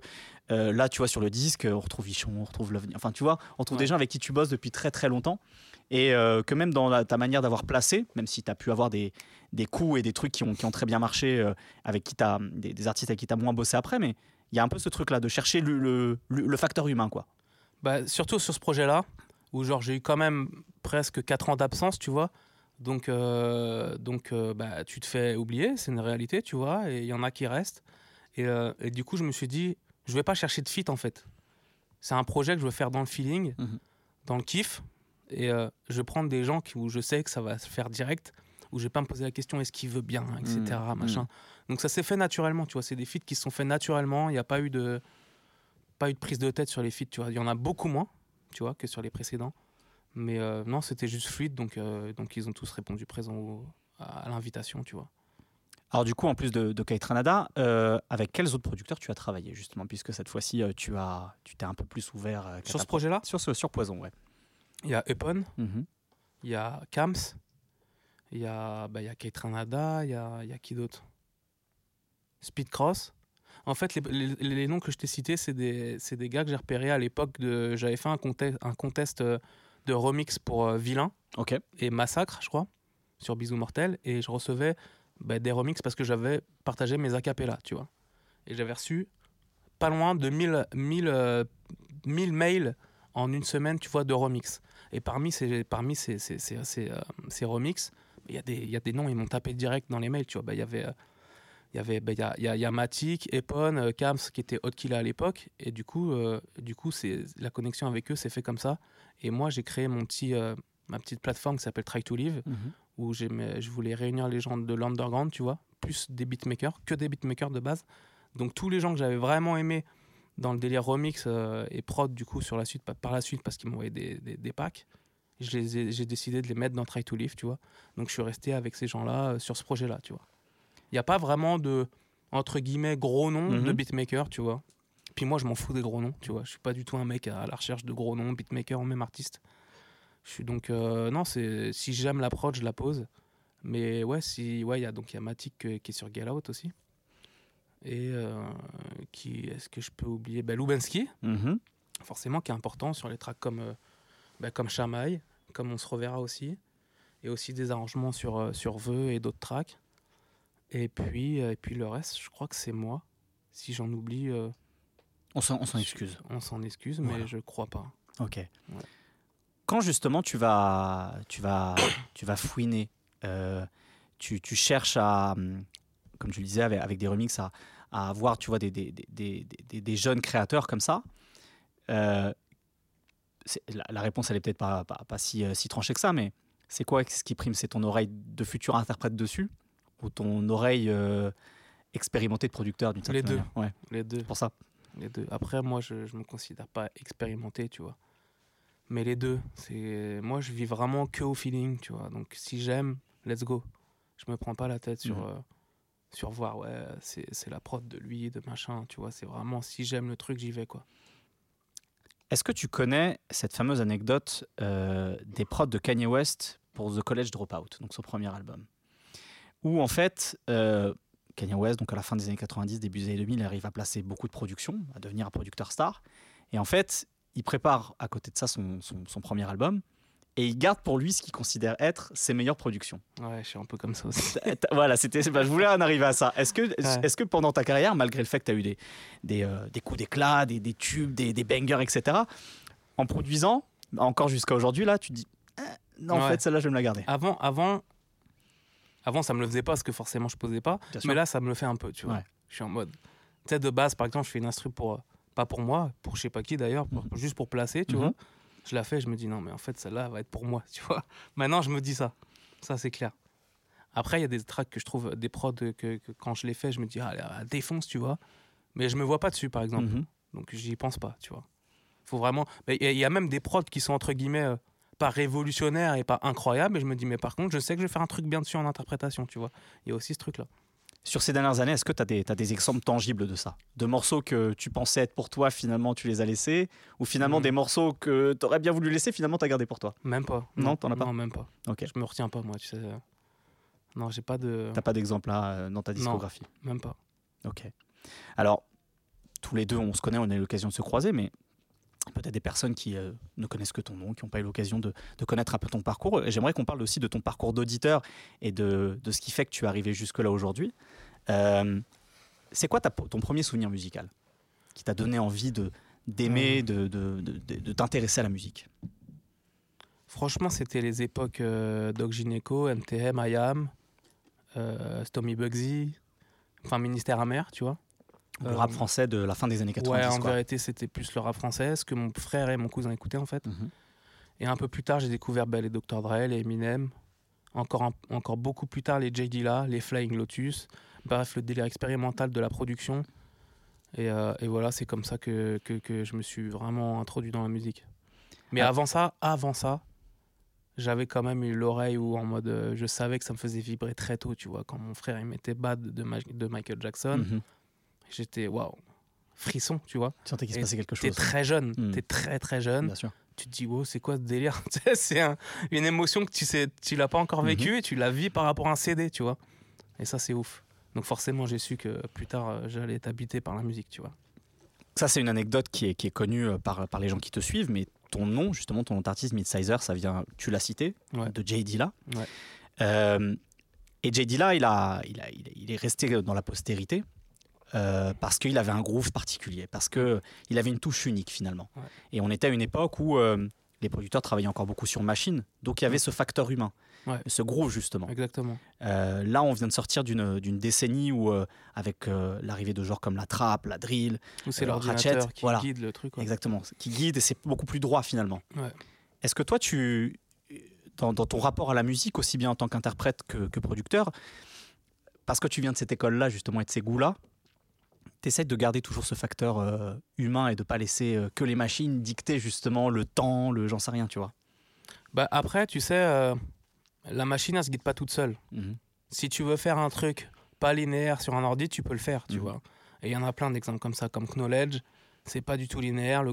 euh, là, tu vois, sur le disque, on retrouve Vichon, on retrouve l'avenir. Enfin, tu vois, on trouve Ouais. des gens avec qui tu bosses depuis très très longtemps. Et euh, que même dans la- ta manière d'avoir placé, même si tu as pu avoir des, des coups et des trucs qui ont, qui ont très bien marché, euh, avec qui t'as, des, des artistes avec qui tu as moins bossé après, mais il y a un peu ce truc-là de chercher le, le, le- le facteur humain. quoi. Bah, surtout sur ce projet-là, où genre j'ai eu quand même presque 4 ans d'absence, tu vois. Donc, euh, donc euh, bah, tu te fais oublier, c'est une réalité, tu vois, et il y en a qui restent. Et, euh, et du coup, je me suis dit, je vais pas chercher de fit en fait. C'est un projet que je veux faire dans le feeling, Mhm. dans le kiff, et je vais prendre des gens qui, où je sais que ça va se faire direct, où je vais pas me poser la question est-ce qu'il veut bien, etc. Mm, Machin. Donc ça s'est fait naturellement, tu vois. C'est des feats qui se sont faits naturellement. Il n'y a pas eu de pas eu de prise de tête sur les feats, tu vois. Il y en a beaucoup moins, tu vois, que sur les précédents. Mais euh, non, c'était juste fluide, donc euh, donc ils ont tous répondu présent au- à, à l'invitation, tu vois. Alors du coup, en plus de, de Kate Ranada, euh, avec quels autres producteurs tu as travaillé justement, puisque cette fois-ci, tu as, tu t'es un peu plus ouvert euh, Sur ce projet-là, Sur ce sur Poison, ouais. il y a Epon, Mhm. il y a Kams, il y a bah, il y a Kate Ranada, il y a, il y a qui d'autre? Speedcross. En fait, les, les- les noms que je t'ai cités, c'est des, c'est des gars que j'ai repérés à l'époque de. J'avais fait un contest, un contest euh, de remix pour euh, Vilain Ok. et Massacre, je crois, sur Bisous Mortel, et je recevais bah, des remixes parce que j'avais partagé mes acapellas, tu vois. Et j'avais reçu pas loin de 1000, 1000, euh, 1000 mails en une semaine, tu vois, de remix. Et parmi ces, parmi ces, ces, ces, ces, euh, ces remixes, il y, a des- y a des noms, ils m'ont tapé direct dans les mails, tu vois. Bah, Il y avait. Il y avait bah, il y a, y a- y a Matic, Epon, euh, Kams qui était Hot Killer à l'époque et du coup euh, du coup c'est la connexion avec eux s'est fait comme ça et moi j'ai créé mon petit euh, ma petite plateforme qui s'appelle Try to Live Mhm. où j'aimais- je voulais réunir les gens de l'underground, tu vois, plus des beatmakers, que des beatmakers de base. Donc tous les gens que j'avais vraiment aimés dans le délire remix euh, et prod, du coup, sur la suite, par- la suite, parce qu'ils m'envoyaient des, des, des packs, j'ai décidé de les mettre dans Try to Live, tu vois. Donc je suis resté avec ces gens-là euh, sur ce projet-là, tu vois. Il n'y a pas vraiment de, entre guillemets, gros noms de Mhm. beatmakers, tu vois. Puis moi, je m'en fous des gros noms, tu vois. Je suis pas du tout un mec à la recherche de gros noms, beatmakers ou même artistes. Je suis donc euh, non, c'est si j'aime l'approche, je la pose. Mais ouais, si ouais, il y a donc il y a Matic euh, qui est sur Get Out aussi. Et euh, qui est-ce que je peux oublier? Bah, Lubensky, Mhm. forcément qui est important sur les tracks comme euh, bah, comme Chamaille, comme on se reverra aussi et aussi des arrangements sur sur Vœux et d'autres tracks. Et puis euh, et puis le reste, je crois que c'est moi. Si j'en oublie euh, On s'en excuse. on s'en excuse, mais Voilà. je crois pas. Ok. Quand justement tu vas, tu vas, tu vas fouiner, euh, tu, tu cherches à, hum, comme tu le disais, avec, avec des remixes, à, à avoir, tu vois, des, des, des, des- jeunes créateurs comme ça. euh, la, la réponse, elle est peut-être pas, pas, pas si, si tranchée que ça, mais c'est quoi ce qui prime C'est ton oreille de futur interprète dessus? Ou ton oreille euh, expérimentée de producteur d'une certaine Les deux. manière Ouais, Les deux. pour ça. Les deux. Après, moi, je, je me considère pas expérimenté, tu vois. Mais les deux, c'est moi, je vis vraiment que au feeling, tu vois. Donc, si j'aime, let's go. Je me prends pas la tête sur, euh, sur voir, ouais, c'est c'est la prod de lui, de machin, tu vois. C'est vraiment, si j'aime le truc, j'y vais, quoi. Est-ce que tu connais cette fameuse anecdote euh, des prods de Kanye West pour The College Dropout, donc son premier album? Où en fait, euh, Kanye West, donc à la fin des années 90, début des années 2000, il arrive à placer beaucoup de productions, à devenir un producteur star. Et en fait, il prépare à côté de ça son, son- son premier album et il garde pour lui ce qu'il considère être ses meilleures productions. Ouais, je suis un peu comme ça aussi. Voilà, c'était, bah, je voulais en arriver à ça. Est-ce que, Ouais. est-ce que pendant ta carrière, malgré le fait que tu as eu des, des, euh, des coups d'éclat, des, des tubes, des, des bangers, etc., en produisant, encore jusqu'à aujourd'hui, là, tu te dis, Eh, non, en fait, celle-là, je vais me la garder. Avant, avant, avant, ça me le faisait pas parce que forcément, je posais pas. Mais là, ça me le fait un peu, tu vois. Ouais. Je suis en mode. Tu sais, de base, par exemple, je fais une instru pour. euh, Pas pour moi, pour je sais pas qui d'ailleurs, pour- juste pour placer, tu Mhm. vois. Je la fais, je me dis non, mais en fait, celle-là va être pour moi, tu vois. Maintenant, je me dis ça. Ça, c'est clair. Après, il y a des tracks que je trouve, des prods que, que quand je les fais, je me dis, ah, elle défonce, tu vois. Mais je me vois pas dessus, par exemple. Mhm. Donc, j'y pense pas, tu vois. Faut vraiment. mais Il y, a- il y a même des prods qui sont, entre guillemets, euh, pas révolutionnaires et pas incroyables. Et je me dis, mais par contre, je sais que je vais faire un truc bien dessus en interprétation, tu vois. Il y a aussi ce truc-là. Sur ces dernières années, est-ce que tu as, t'as des exemples tangibles de ça? De morceaux que tu pensais être pour toi, finalement, tu les as laissés? Ou finalement, Mhm. des morceaux que tu aurais bien voulu laisser, finalement, tu as gardé pour toi? Même pas. Non, t'en as pas? Non, même pas. Ok. Je me retiens pas, moi, tu sais. Non, j'ai pas de. T'as pas d'exemple là euh, dans ta discographie? Même pas. Ok. Alors, tous les deux, on se connaît, on a eu l'occasion de se croiser, mais peut-être des personnes qui euh, ne connaissent que ton nom, qui n'ont pas eu l'occasion de, de connaître un peu ton parcours. J'aimerais qu'on parle aussi de ton parcours d'auditeur et de, de ce qui fait que tu es arrivé jusque-là aujourd'hui. Euh, c'est quoi ta- ton premier souvenir musical qui t'a donné envie de d'aimer, de, de, t'intéresser à la musique? Franchement, c'était les époques euh, Doc Gineco, MTM, IAM, euh, Stomy Bugsy, enfin Ministère Amer, tu vois. Le Euh, rap français de la fin des années 90. ouais, en quoi. vérité, c'était plus le rap français, ce que mon frère et mon cousin écoutaient en fait. Mhm. Et un peu plus tard, j'ai découvert bah, les Dr. Dre, les Eminem, Encore, encore beaucoup plus tard, les J.D. là, les Flying Lotus. Bref, le délire expérimental de la production. Et, euh, et voilà, c'est comme ça que, que, que, je me suis vraiment introduit dans la musique. Mais Ah. avant ça, avant ça, j'avais quand même eu l'oreille où en mode, euh, je savais que ça me faisait vibrer très tôt, tu vois. Quand mon frère il mettait Bad de, Ma- de Michael Jackson, Mhm. J'étais waouh, frisson, tu vois. Tu sentais qu'il se passait quelque T'es chose. très jeune, Mm. t'es très très jeune. Bien sûr. Tu te dis, wow, c'est quoi ce délire? C'est un- une émotion que tu sais, tu l'as pas encore Mhm. vécue et tu la vis par rapport à un CD, tu vois. Et ça, c'est ouf. Donc forcément, j'ai su que plus tard, euh, j'allais être habité par la musique, tu vois. Ça, c'est une anecdote qui est, qui est connue euh, par, par les gens qui te suivent, mais ton nom, justement, ton nom d'artiste, Midsizer, ça vient, tu l'as cité, Ouais. de Jay Dilla. Ouais. Euh, et Jay Dilla, il, a, il, a, il, a- il est resté dans la postérité euh, parce qu'il avait un groove particulier, parce qu'il avait une touche unique finalement. Ouais. Et on était à une époque où euh, les producteurs travaillaient encore beaucoup sur machine, donc il y avait ce facteur humain, Ouais. ce groove justement. Exactement. Euh, là, on vient de sortir d'une décennie où, avec l'arrivée de genres comme la trap, la drill, Ou c'est l'ordinateur Ratchet, qui voilà. guide le truc. Exactement, qui guide et c'est beaucoup plus droit finalement. Est-ce que toi, tu, dans, dans ton rapport à la musique, aussi bien en tant qu'interprète que, que producteur, parce que tu viens de cette école-là justement et de ces goûts-là, essaies de garder toujours ce facteur euh, humain et de pas laisser euh, que les machines dicter justement le temps, le j'en sais rien, tu vois. Bah, après, tu sais, euh, la machine, elle se guide pas toute seule. Mhm. Si tu veux faire un truc pas linéaire sur un ordi, tu peux le faire, tu Mhm. vois. Et il y en a plein d'exemples comme ça, comme Knowledge. C'est pas du tout linéaire. Le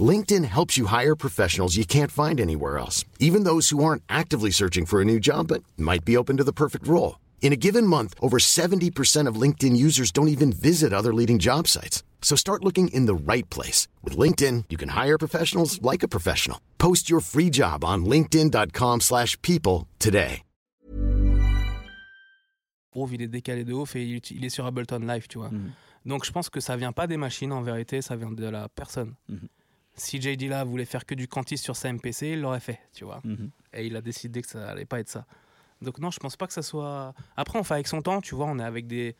LinkedIn helps you hire professionals you can't find anywhere else, even those who aren't actively searching for a new job but might be open to the perfect role. In a given month, over 70% of LinkedIn users don't even visit other leading job sites. So start looking in the right place. With LinkedIn, you can hire professionals like a professional. Post your free job on linkedin.com/people slash people today. groove, il est décalé de ouf et il, il est sur Ableton Live, tu vois. Mhm. Donc je pense que ça vient pas des machines en vérité, ça vient de la personne. Mhm. Si JD là voulait faire que du Cantis sur sa MPC, il l'aurait fait, tu vois. Mhm. Et il a décidé que ça allait pas être ça. Donc non, je pense pas que ça soit. Après, on fait avec son temps, tu vois. On est avec des.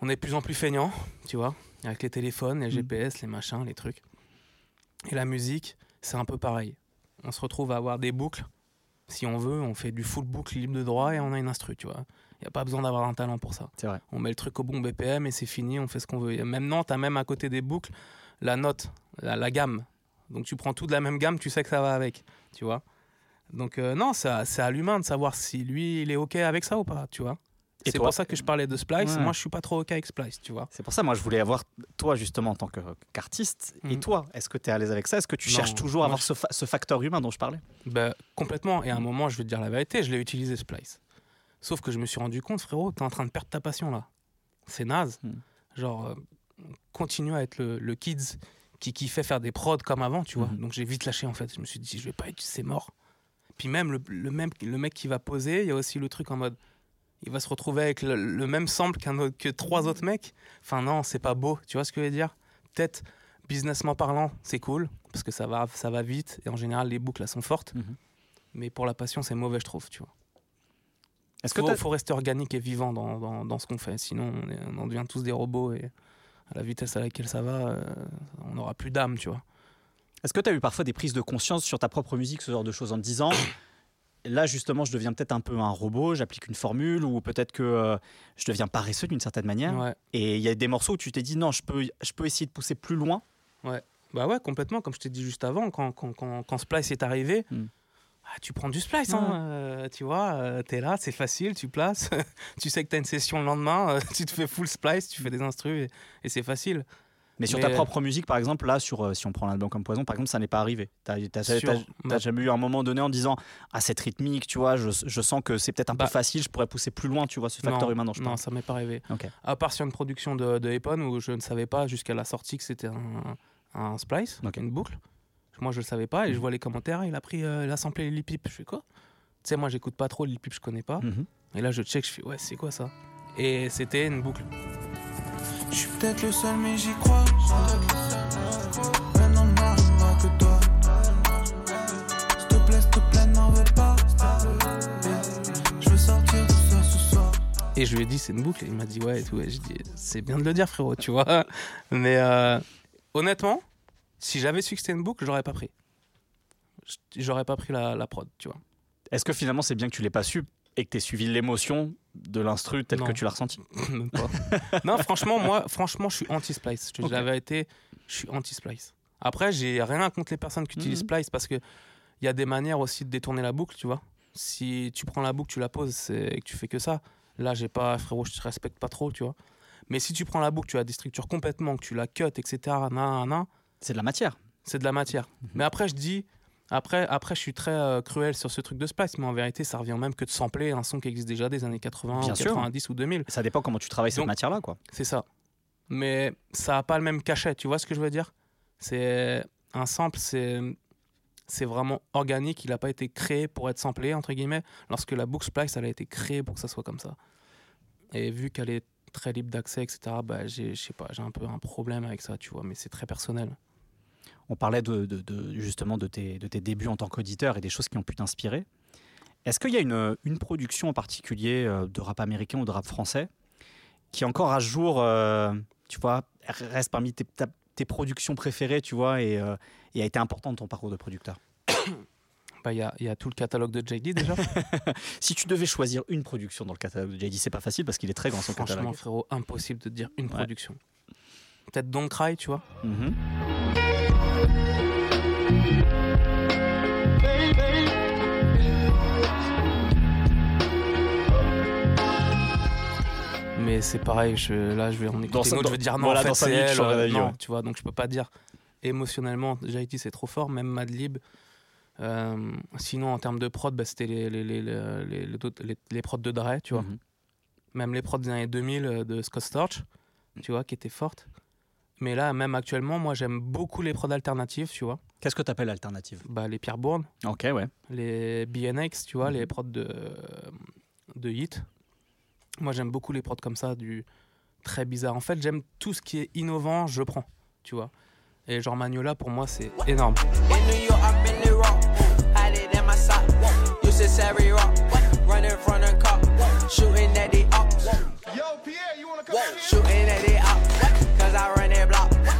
On est de plus en plus feignant, tu vois, avec les téléphones, les Mhm. GPS, les machins, les trucs. Et la musique, c'est un peu pareil. On se retrouve à avoir des boucles. Si on veut, on fait du full boucle libre de droit et on a une instru, tu vois. Il n'y a pas besoin d'avoir un talent pour ça. C'est vrai. On met le truc au bon BPM et c'est fini, on fait ce qu'on veut. Et maintenant, tu as même à côté des boucles la note, la, la gamme. Donc tu prends tout de la même gamme, tu sais que ça va avec, tu vois. Donc euh, non, c'est à, l'humain de savoir si lui, il est OK avec ça ou pas, tu vois. Et C'est pour ça que je parlais de Splice. Ouais. Moi, je suis pas trop OK avec Splice, tu vois. C'est pour ça, moi, je voulais avoir toi justement en tant que- qu'artiste. Et Mhm. toi, est-ce que tu es à l'aise avec ça? Est-ce que tu Non, cherches toujours à avoir ce, fa- ce facteur humain dont je parlais? Ben, complètement. Et à un moment, je vais te dire la vérité, je l'ai utilisé Splice. Sauf que je me suis rendu compte, frérot, t'es en train de perdre ta passion là. C'est naze. Hmm. Genre, euh, continue à être le, le kids qui kiffait faire des prods comme avant, tu vois. Mhm. Donc j'ai vite lâché en fait. Je me suis dit, je vais pas être, c'est mort. Puis même le, le même le mec qui va poser, il y a aussi le truc en mode, il va se retrouver avec le, le même sample qu'un autre- que trois autres mecs. Enfin non, c'est pas beau. Tu vois ce que je veux dire? Peut-être businessment parlant, c'est cool parce que ça va, ça va vite et en général les boucles elles sont fortes. Mhm. Mais pour la passion, c'est mauvais, je trouve. Tu vois. Est-ce que faut, t'as- faut rester organique et vivant dans, dans, dans ce qu'on fait. Sinon, on, est- on en devient tous des robots et à la vitesse à laquelle ça va, euh, on n'aura plus d'âme, tu vois. Est-ce que tu as eu parfois des prises de conscience sur ta propre musique, ce genre de choses, en te disant là justement je deviens peut-être un peu un robot, j'applique une formule, ou peut-être que euh, je deviens paresseux d'une certaine manière Ouais. Et il y a des morceaux où tu t'es dit non, je peux, je peux essayer de pousser plus loin? Bah ouais, complètement. Comme je t'ai dit juste avant, quand, quand, quand, quand Splice est arrivé, Mm. Ah, tu prends du Splice, hein, euh, tu vois, euh, t'es là, c'est facile, tu places, tu sais que t'as une session le lendemain, euh, tu te fais full Splice, tu fais des instrus et, et c'est facile. Mais sur ta propre musique, par exemple, là, sur, euh, si on prend l'album comme Poison, par exemple, ça n'est pas arrivé. T'as jamais eu un moment donné en disant Ah, cette rythmique, tu vois, je, je sens que c'est peut-être un Bah, peu facile, je pourrais pousser plus loin, tu vois, ce facteur non, humain dont je Non, parle. ça m'est pas arrivé. Ok. À part sur une production de, de Epon où je ne savais pas jusqu'à la sortie que c'était un, un splice, Ok. une boucle. Moi, je le savais pas et je vois les commentaires. Il a pris, euh, il a samplé Lil Peep. Je fais quoi? Tu sais, moi, j'écoute pas trop Lil Peep, je connais pas. Mhm. Et là, je check, je fais ouais, c'est quoi ça? Et c'était une boucle. Je suis peut-être le seul, mais j'y crois. Maintenant, moi, moi que toi. S'il te plaît, s'il te plaît, n'en veux pas. Je veux sortir de ça ce soir. Et je lui ai dit, c'est une boucle. Et il m'a dit, ouais, et tout. Et je dis, c'est bien de le dire, frérot, tu vois. Mais euh, honnêtement, si j'avais su que c'était une boucle, j'aurais pas pris. J'aurais pas pris la, la prod, tu vois. Est-ce que finalement, c'est bien que tu l'aies pas su et que tu aies suivi l'émotion de l'instru telle Non. que tu l'as ressenti Même pas. non, franchement, moi, franchement, je suis anti-splice. Je te dis Ok. la vérité, je suis anti-splice. Après, j'ai rien contre les personnes qui utilisent Mhm. splice parce que il y a des manières aussi de détourner la boucle, tu vois. Si tu prends la boucle, tu la poses et que tu fais que ça, là, j'ai pas, frérot, je te respecte pas trop, tu vois. Mais si tu prends la boucle, tu la déstructures complètement, que tu la cut, etc., nan, nan, nan, C'est de la matière. c'est de la matière. Mhm. Mais après, je dis, après, après, je suis très euh, cruel sur ce truc de splice, mais en vérité, ça revient même que de sampler un son qui existe déjà des années 80, Bien ou sûr. 90 ou 2000. Ça dépend comment tu travailles cette matière-là, quoi. C'est ça. Mais ça n'a pas le même cachet, tu vois ce que je veux dire? C'est un sample, c'est c'est vraiment organique, il n'a pas été créé pour être samplé entre guillemets, lorsque la boucle splice elle a été créée pour que ça soit comme ça. Et vu qu'elle est très libre d'accès, etc. Bah j'ai, je sais pas, j'ai un peu un problème avec ça, tu vois, mais c'est très personnel. On parlait de, de- de- justement de tes, de tes débuts en tant qu'auditeur et des choses qui ont pu t'inspirer. Est-ce qu'il y a une, une production en particulier euh, de rap américain ou de rap français qui encore à ce jour, euh, tu vois, reste parmi tes, ta- tes productions préférées, tu vois, et, euh, et a été importante dans ton parcours de producteur? Bah il y a, il y a tout le catalogue de JD déjà. Si tu devais choisir une production dans le catalogue de JD, c'est pas facile parce qu'il est très grand son Franchement catalogue. frérot, impossible de dire une Ouais. production. Peut-être Don't Cry, tu vois. Mhm. Mais c'est pareil, je, là je vais en Dans écouter ça- une autre, dans- je vais dire non, voilà, en fait dans cinq c'est elle. euh, l'avis, non, ouais. tu vois, donc je peux pas dire émotionnellement, JIT c'est trop fort, même Madlib. Euh, sinon en termes de prod, bah, c'était les, les, les, les, les, les- les- les prods de Dre, tu vois. Mhm. Même les prods des années 2000 euh, de Scott Storch, tu vois, qui étaient fortes. Mais là, même actuellement, moi j'aime beaucoup les prods alternatives, tu vois. Qu'est-ce que tu appelles alternative Bah, les Pierre Bourne, Ok, ouais. les BNX, tu vois, Mhm. les prods de, de Hit. Moi, j'aime beaucoup les prods comme ça, du très bizarre. En fait, j'aime tout ce qui est innovant, je prends, tu vois. Et genre Magnola, pour moi, c'est énorme.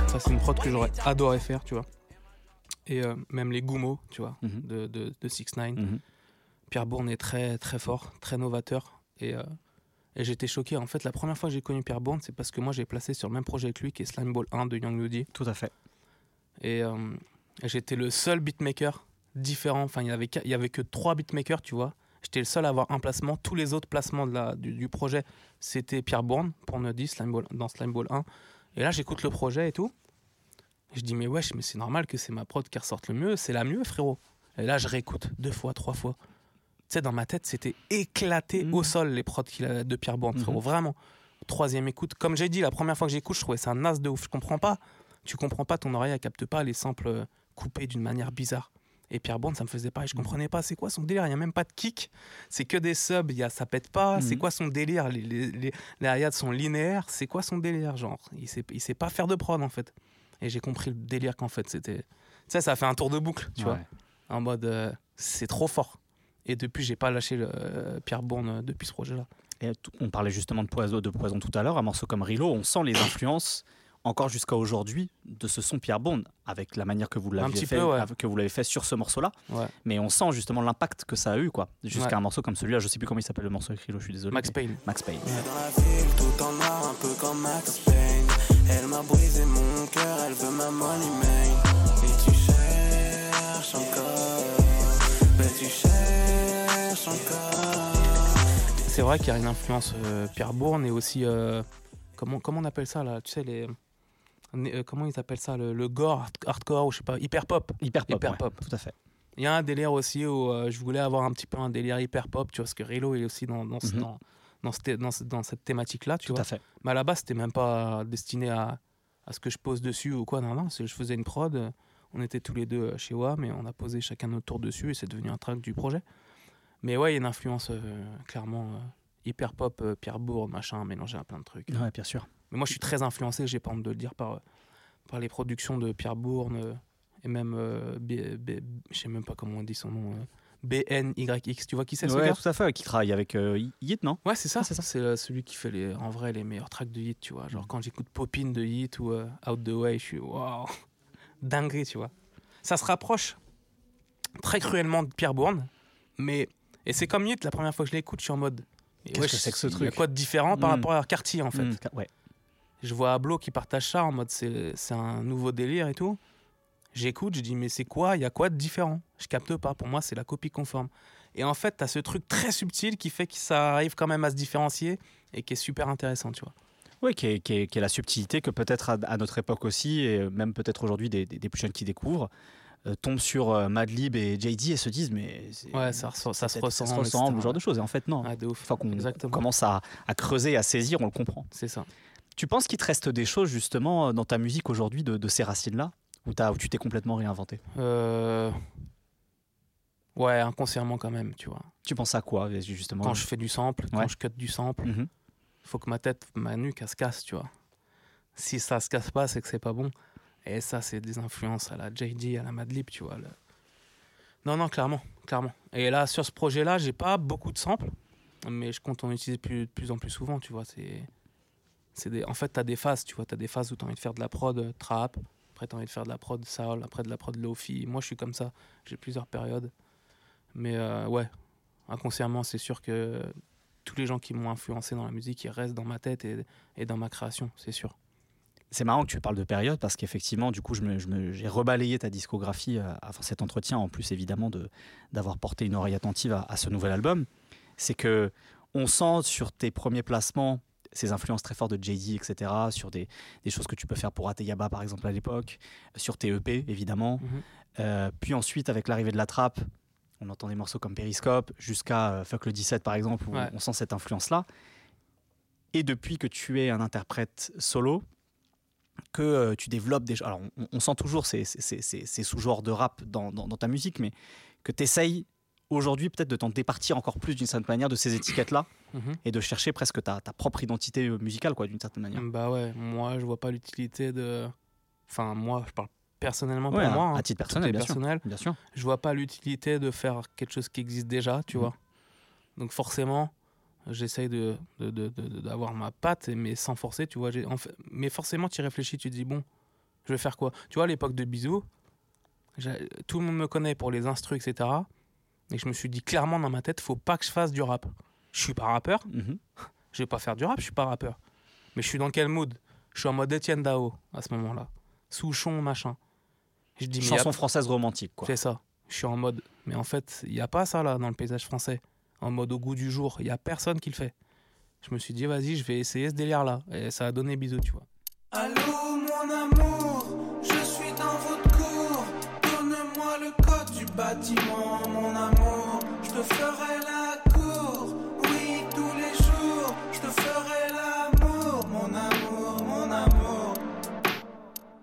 Ça, c'est une prod que j'aurais adoré faire, tu vois. Et euh, même les Goumo, tu vois, Mhm. de, de, de 6 9 Mhm. Pierre Bourne est très, très fort, très novateur. Et, euh, et j'étais choqué. En fait, la première fois que j'ai connu Pierre Bourne, c'est parce que moi, j'ai placé sur le même projet que lui, qui est Slime Ball 1 de Young Ludi. Tout à fait. Et euh, j'étais le seul beatmaker différent. Enfin, il y avait, y avait que trois beatmakers, tu vois. J'étais le seul à avoir un placement. Tous les autres placements de la, du, du projet, c'était Pierre Bourne, pour dire, Slime Ball, dans Slime Ball 1. Et là, j'écoute le projet et tout. Je dis, mais wesh, mais c'est normal que c'est ma prod qui ressorte le mieux. C'est la mieux, frérot. Et là, je réécoute deux fois, trois fois. Tu sais, dans ma tête, c'était éclaté Mhm. au sol, les prods qu'il a de Pierre Bourne, frérot. Mhm. Vraiment. Troisième écoute. Comme j'ai dit, la première fois que j'écoute, je trouvais ça naze de ouf. Je comprends pas. Tu comprends pas, ton oreille, elle capte pas les samples euh, coupés d'une manière bizarre. Et Pierre Bourne, ça me faisait pareil. Je comprenais pas. C'est quoi son délire? Il y a même pas de kick. C'est que des subs. Y a, ça pète pas. C'est Mhm. quoi son délire? Les, les, les, les hi-hats sont linéaires. C'est quoi son délire? Genre, il sait, il sait pas faire de prod en fait. Et j'ai compris le délire qu'en fait c'était. Tu sais, ça fait un tour de boucle, tu vois en mode euh, c'est trop fort. Et depuis, j'ai pas lâché le, euh, Pierre Bourne euh, depuis ce projet-là. Et on parlait justement de poison, de poison tout à l'heure. Un morceau comme Rilo, on sent les influences encore jusqu'à aujourd'hui de ce son Pierre Bourne avec la manière que vous l'avez fait, peu, ouais. avec- que vous l'avez fait sur ce morceau-là. Ouais. Mais on sent justement l'impact que ça a eu, quoi. Jusqu'à Ouais. un morceau comme celui-là, je sais plus comment il s'appelle le morceau avec Rilo, je suis désolé. Max Payne. Max Payne. Dans la ville, tout en un peu comme Max Payne. Elle m'a brisé mon cœur, elle veut ma money. Et tu cherches encore, mais tu cherches encore. C'est vrai qu'il y a une influence euh, Pierre Bourne et aussi. euh, comment, comment on appelle ça là Tu sais, les. euh, comment ils appellent ça le, le gore hard- hardcore ou je sais pas hyper pop Hyper pop. Hyper ouais, pop. Tout à fait. il y a un délire aussi où euh, je voulais avoir un petit peu un délire hyper pop tu vois parce que Rilo est aussi dans dans, ce- Mhm. dans, dans, ce- dans ce- dans cette thématique là tu Tout vois à fait. mais à la base c'était même pas destiné à, à ce que je pose dessus ou quoi non non je faisais une prod on était tous les deux euh, chez WAM et on a posé chacun notre tour dessus et c'est devenu un track du projet mais ouais il y a une influence euh, clairement euh, hyper pop euh, Pierre Bourg machin mélangé à plein de trucs Ouais, bien sûr. mais moi, je suis très influencé, j'ai pas honte de le dire, par, par les productions de Pierre Bourne et même, je sais même pas comment on dit son nom, BNYX. Tu vois qui c'est ce Ouais, gars tout à fait. Qui travaille avec euh, Yit, non? Ouais, c'est ça, c'est ça. C'est euh, celui qui fait les, en vrai les meilleurs tracks de Hit, tu vois. Genre quand j'écoute Popin de Hit ou euh, Out the Way, je suis waouh, dinguerie, tu vois. Ça se rapproche très cruellement de Pierre Bourne, mais et c'est comme Hit, la première fois que je l'écoute, je suis en mode. Qu'est-ce que wesh, c'est que ce Il y a truc? quoi de différent par Mm. rapport à Cartier en fait? Mm, ouais. je vois Ablo qui partage ça en mode c'est c'est un nouveau délire et tout. J'écoute, je dis mais c'est quoi? Il y a quoi de différent? Je capte pas. Pour moi, c'est la copie conforme. Et en fait, tu as ce truc très subtil qui fait que ça arrive quand même à se différencier et qui est super intéressant, tu vois. Oui, qui est, qui est- qui est la subtilité que peut-être à, à notre époque aussi, et même peut-être aujourd'hui des, des- des plus jeunes qui découvrent, euh, tombent sur euh, Madlib et JD et se disent mais Ouais, ça se ressemble, ça se ressemble, ce genre de choses. Et en fait, non. Ah, de ouf. qu'on commence à, à creuser, à saisir, on le comprend. C'est ça. Tu penses qu'il te reste des choses justement dans ta musique aujourd'hui de, de ces racines-là? Où, t'as- où tu t'es complètement réinventé Euh, Ouais, inconsciemment quand même, tu vois. Tu penses à quoi justement Quand je fais du sample, quand je cut du sample, Mhm. faut que ma tête, ma nuque, elle se casse, tu vois. Si ça se casse pas, c'est que c'est pas bon. Et ça, c'est des influences à la JD, à la Madlib, tu vois. le- Non, non, clairement, clairement. Et là, sur ce projet-là, j'ai pas beaucoup de samples, mais je compte en utiliser plus, de plus en plus souvent, tu vois. C'est, c'est des... En fait, t'as des phases, tu vois. T'as des phases où t'as envie de faire de la prod euh, trap, après t'as envie de faire de la prod soul, après de la prod lofi. Moi, je suis comme ça. J'ai plusieurs périodes. Mais euh, ouais, inconsciemment, c'est sûr que tous les gens qui m'ont influencé dans la musique, ils restent dans ma tête et, dans ma création, c'est sûr. C'est marrant que tu parles de période parce qu'effectivement, du coup, je me- je me- j'ai rebalayé ta discographie euh, avant cet entretien, en plus évidemment de- d'avoir porté une oreille attentive à, à ce nouvel album. C'est que on sent sur tes premiers placements ces influences très fortes de Jay-Z, etc., sur des, des choses que tu peux faire pour Ateyaba, par exemple, à l'époque, sur tes EP, évidemment. Mhm. Euh, puis ensuite, avec l'arrivée de la trappe, on entend des morceaux comme Periscope, jusqu'à euh, Fuck le 17, par exemple, où Ouais. on sent cette influence-là. Et depuis que tu es un interprète solo, que euh, tu développes des... Alors, on, on sent toujours ces, ces- ces- ces- ces sous-genres de rap dans, dans- dans ta musique, mais que tu essayes aujourd'hui peut-être de t'en départir encore plus d'une certaine manière de ces étiquettes-là Mhm. et de chercher presque ta, ta propre identité euh, musicale, quoi, d'une certaine manière. Bah ouais, moi je vois pas l'utilité de. Enfin, moi je parle personnellement pour Ouais, moi. à- hein. à titre personnel, bien sûr. personnel. Bien sûr. Je vois pas l'utilité de faire quelque chose qui existe déjà, tu Mhm. vois. Donc forcément, j'essaye de, d'avoir ma patte, mais sans forcer, tu vois. J'ai- en fait- mais forcément, tu réfléchis, tu te dis, bon, je vais faire quoi? Tu vois, à l'époque de Bisous, tout le monde me connaît pour les instrus, etc. Et je me suis dit clairement dans ma tête, faut pas que je fasse du rap. Je suis pas rappeur, Mhm. je vais pas faire du rap, je suis pas rappeur. Mais je suis dans quel mood? Je suis en mode Etienne Dao à ce moment-là. Souchon, machin. Je dis, mais y a- Chanson française romantique, quoi. c'est ça. Je suis en mode. Mais en fait, il n'y a pas ça là dans le paysage français. En mode au goût du jour. Il n'y a personne qui le fait. Je me suis dit, vas-y, je vais essayer ce délire là. Et ça a donné bisous, tu vois. Allô mon amour, code du bâtiment, mon amour. Je te ferai la cour, oui, tous les jours. Je te ferai l'amour, mon amour, mon amour.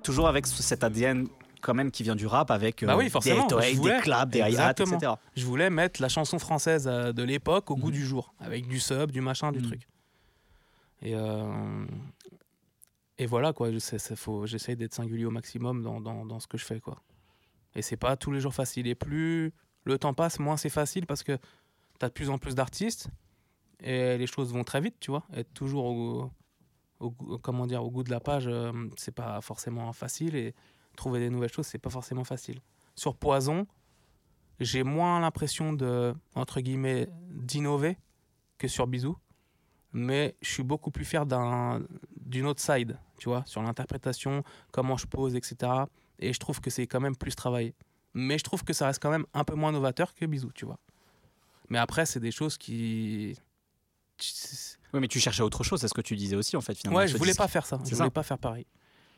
Toujours avec ce- cet ADN quand même qui vient du rap, avec euh, Bah oui, des forcément, 808, je des voulais. claps, des hi-hats, Exactement. etc. Je voulais mettre la chanson française euh, de l'époque au goût Mhm. du jour. Avec du sub, du machin, du Mhm. truc. Et, euh, et voilà, quoi. J'essaye d'être singulier au maximum dans, dans, dans ce que je fais, quoi. Et c'est pas tous les jours facile. Et plus le temps passe, moins c'est facile parce que tu as de plus en plus d'artistes et les choses vont très vite, tu vois. Être toujours au, comment dire, au goût de la page, euh, c'est pas forcément facile. Et trouver des nouvelles choses, c'est pas forcément facile. Sur Poison, j'ai moins l'impression de, entre guillemets, d'innover que sur Bisous. Mais je suis beaucoup plus fier d'un, d'une autre side, tu vois, sur l'interprétation, comment je pose, etc. Et je trouve que c'est quand même plus travaillé. Mais je trouve que ça reste quand même un peu moins novateur que Bisous, tu vois. Mais après, c'est des choses qui. Oui, mais tu cherchais autre chose, c'est ce que tu disais aussi, en fait, finalement. Ouais, je voulais disque. pas faire ça. Je ça. voulais pas faire pareil.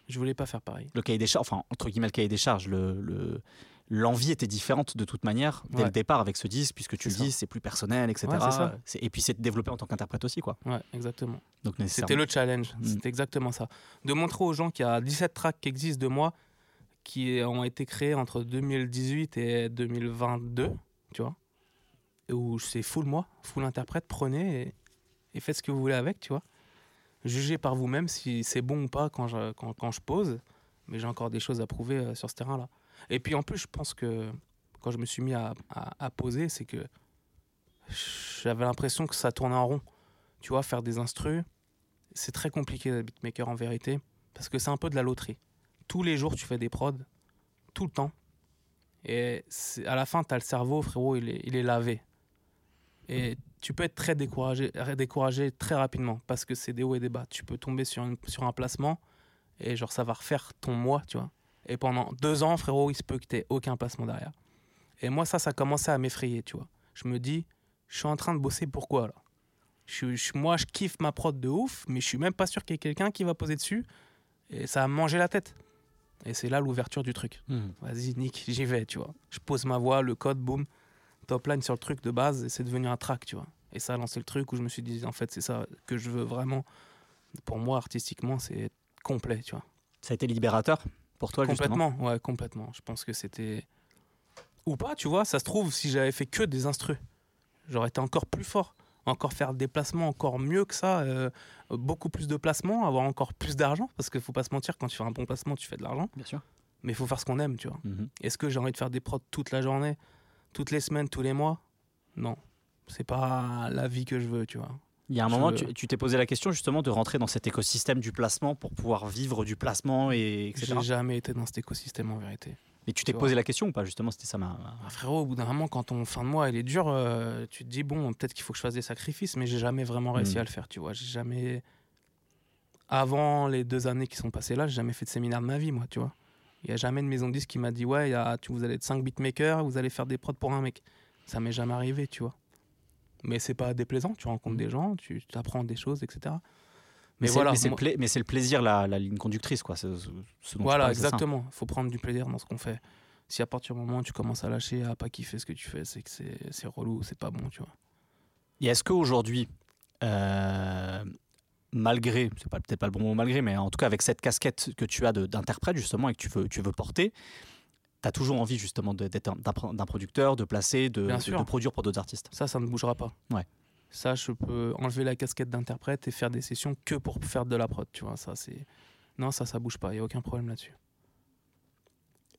Je voulais pas faire pareil. Le cahier des charges, enfin, entre guillemets, le cahier des charges, le, le- l'envie était différente de toute manière dès Ouais. le départ avec ce disque, puisque tu le dis, c'est plus personnel, etc. Ouais, Et puis c'est de développer en tant qu'interprète aussi, quoi. Ouais, exactement. C'était nécessairement. le challenge. Mm. C'était exactement ça. De montrer aux gens qu'il y a 17 tracks qui existent de moi qui ont été créés entre 2018 et 2022, tu vois. Où c'est full moi, full interprète, prenez et, faites ce que vous voulez avec, tu vois. Jugez par vous-même si c'est bon ou pas quand je, quand, quand je pose. Mais j'ai encore des choses à prouver euh, sur ce terrain-là. Et puis en plus, je pense que quand je me suis mis à, poser, c'est que j'avais l'impression que ça tournait en rond. Tu vois, faire des instrus, c'est très compliqué beatmaker en vérité, parce que c'est un peu de la loterie. Tous les jours, tu fais des prods, tout le temps. Et à la fin, tu as le cerveau, frérot, il est, lavé. Et tu peux être très découragé, découragé très rapidement, parce que c'est des hauts et des bas. Tu peux tomber sur, une- sur un placement, et genre, ça va refaire ton mois, tu vois. Et pendant deux ans, frérot, il se peut que tu aucun placement derrière. Et moi, ça, ça commençait à m'effrayer, tu vois. Je me dis, je suis en train de bosser pourquoi là? Je- moi, je kiffe ma prod de ouf, mais je suis même pas sûr qu'il y ait quelqu'un qui va poser dessus. Et ça a mangé la tête. Et c'est là l'ouverture du truc. Mhm. Vas-y, Nick, j'y vais, tu vois. Je pose ma voix, le code, boum, top line sur le truc de base, et c'est devenu un track, tu vois. Et ça a lancé le truc où je me suis dit, en fait, c'est ça que je veux vraiment. Pour moi, artistiquement, c'est complet, tu vois. Ça a été libérateur pour toi, justement? Complètement, ouais, complètement. Je pense que c'était. Ou pas, tu vois, ça se trouve, si j'avais fait que des instrus, j'aurais été encore plus fort. Encore faire des placements encore mieux que ça, euh, beaucoup plus de placements, avoir encore plus d'argent, parce qu'il faut pas se mentir, quand tu fais un bon placement, tu fais de l'argent, Bien sûr. mais il faut faire ce qu'on aime, tu vois. Mhm. Est-ce que j'ai envie de faire des prods toute la journée, toutes les semaines, tous les mois? Non. C'est pas la vie que je veux, tu vois. Il y a un Je- moment, tu tu t'es posé la question justement de rentrer dans cet écosystème du placement pour pouvoir vivre du placement, et etc. J'ai jamais été dans cet écosystème en vérité. Et tu t'es posé la question ou pas Justement, c'était ça ma. Ah, frérot, au bout d'un moment, quand ton fin de mois il est dur, euh, tu te dis bon, peut-être qu'il faut que je fasse des sacrifices, mais j'ai jamais vraiment réussi Mm. à le faire, tu vois. J'ai jamais. Avant les deux années qui sont passées là, j'ai jamais fait de séminaire de ma vie, moi, tu vois. Il y a jamais de maison de disque qui m'a dit ouais, il y a, tu, vous allez être 5 beatmakers, vous allez faire des prods pour un mec. Ça m'est jamais arrivé, tu vois. Mais c'est pas déplaisant, tu rencontres Mm. des gens, tu apprends des choses, etc. Mais, Mais c'est- voilà, mais c'est le, pla- plaisir, la, la ligne conductrice, quoi. c'est- ce- ce dont tu Voilà, exactement. Il faut prendre du plaisir dans ce qu'on fait. Si à partir du moment où tu commences à lâcher, à pas kiffer ce que tu fais, c'est que c'est relou, c'est pas bon, tu vois. Et est-ce qu'aujourd'hui, euh, malgré, c'est peut-être pas le bon mot malgré, mais en tout cas avec cette casquette que tu as d'interprète justement et que tu veux, tu veux porter, tu as toujours envie justement d'être un- d'un pro- d'un producteur, de placer, de, de- de produire pour d'autres artistes? Ça, ça ne bougera pas. Ouais. Ça, je peux enlever la casquette d'interprète et faire des sessions que pour faire de la prod, tu vois. Ça, c'est. Non, ça, ça bouge pas. Il n'y a aucun problème là-dessus.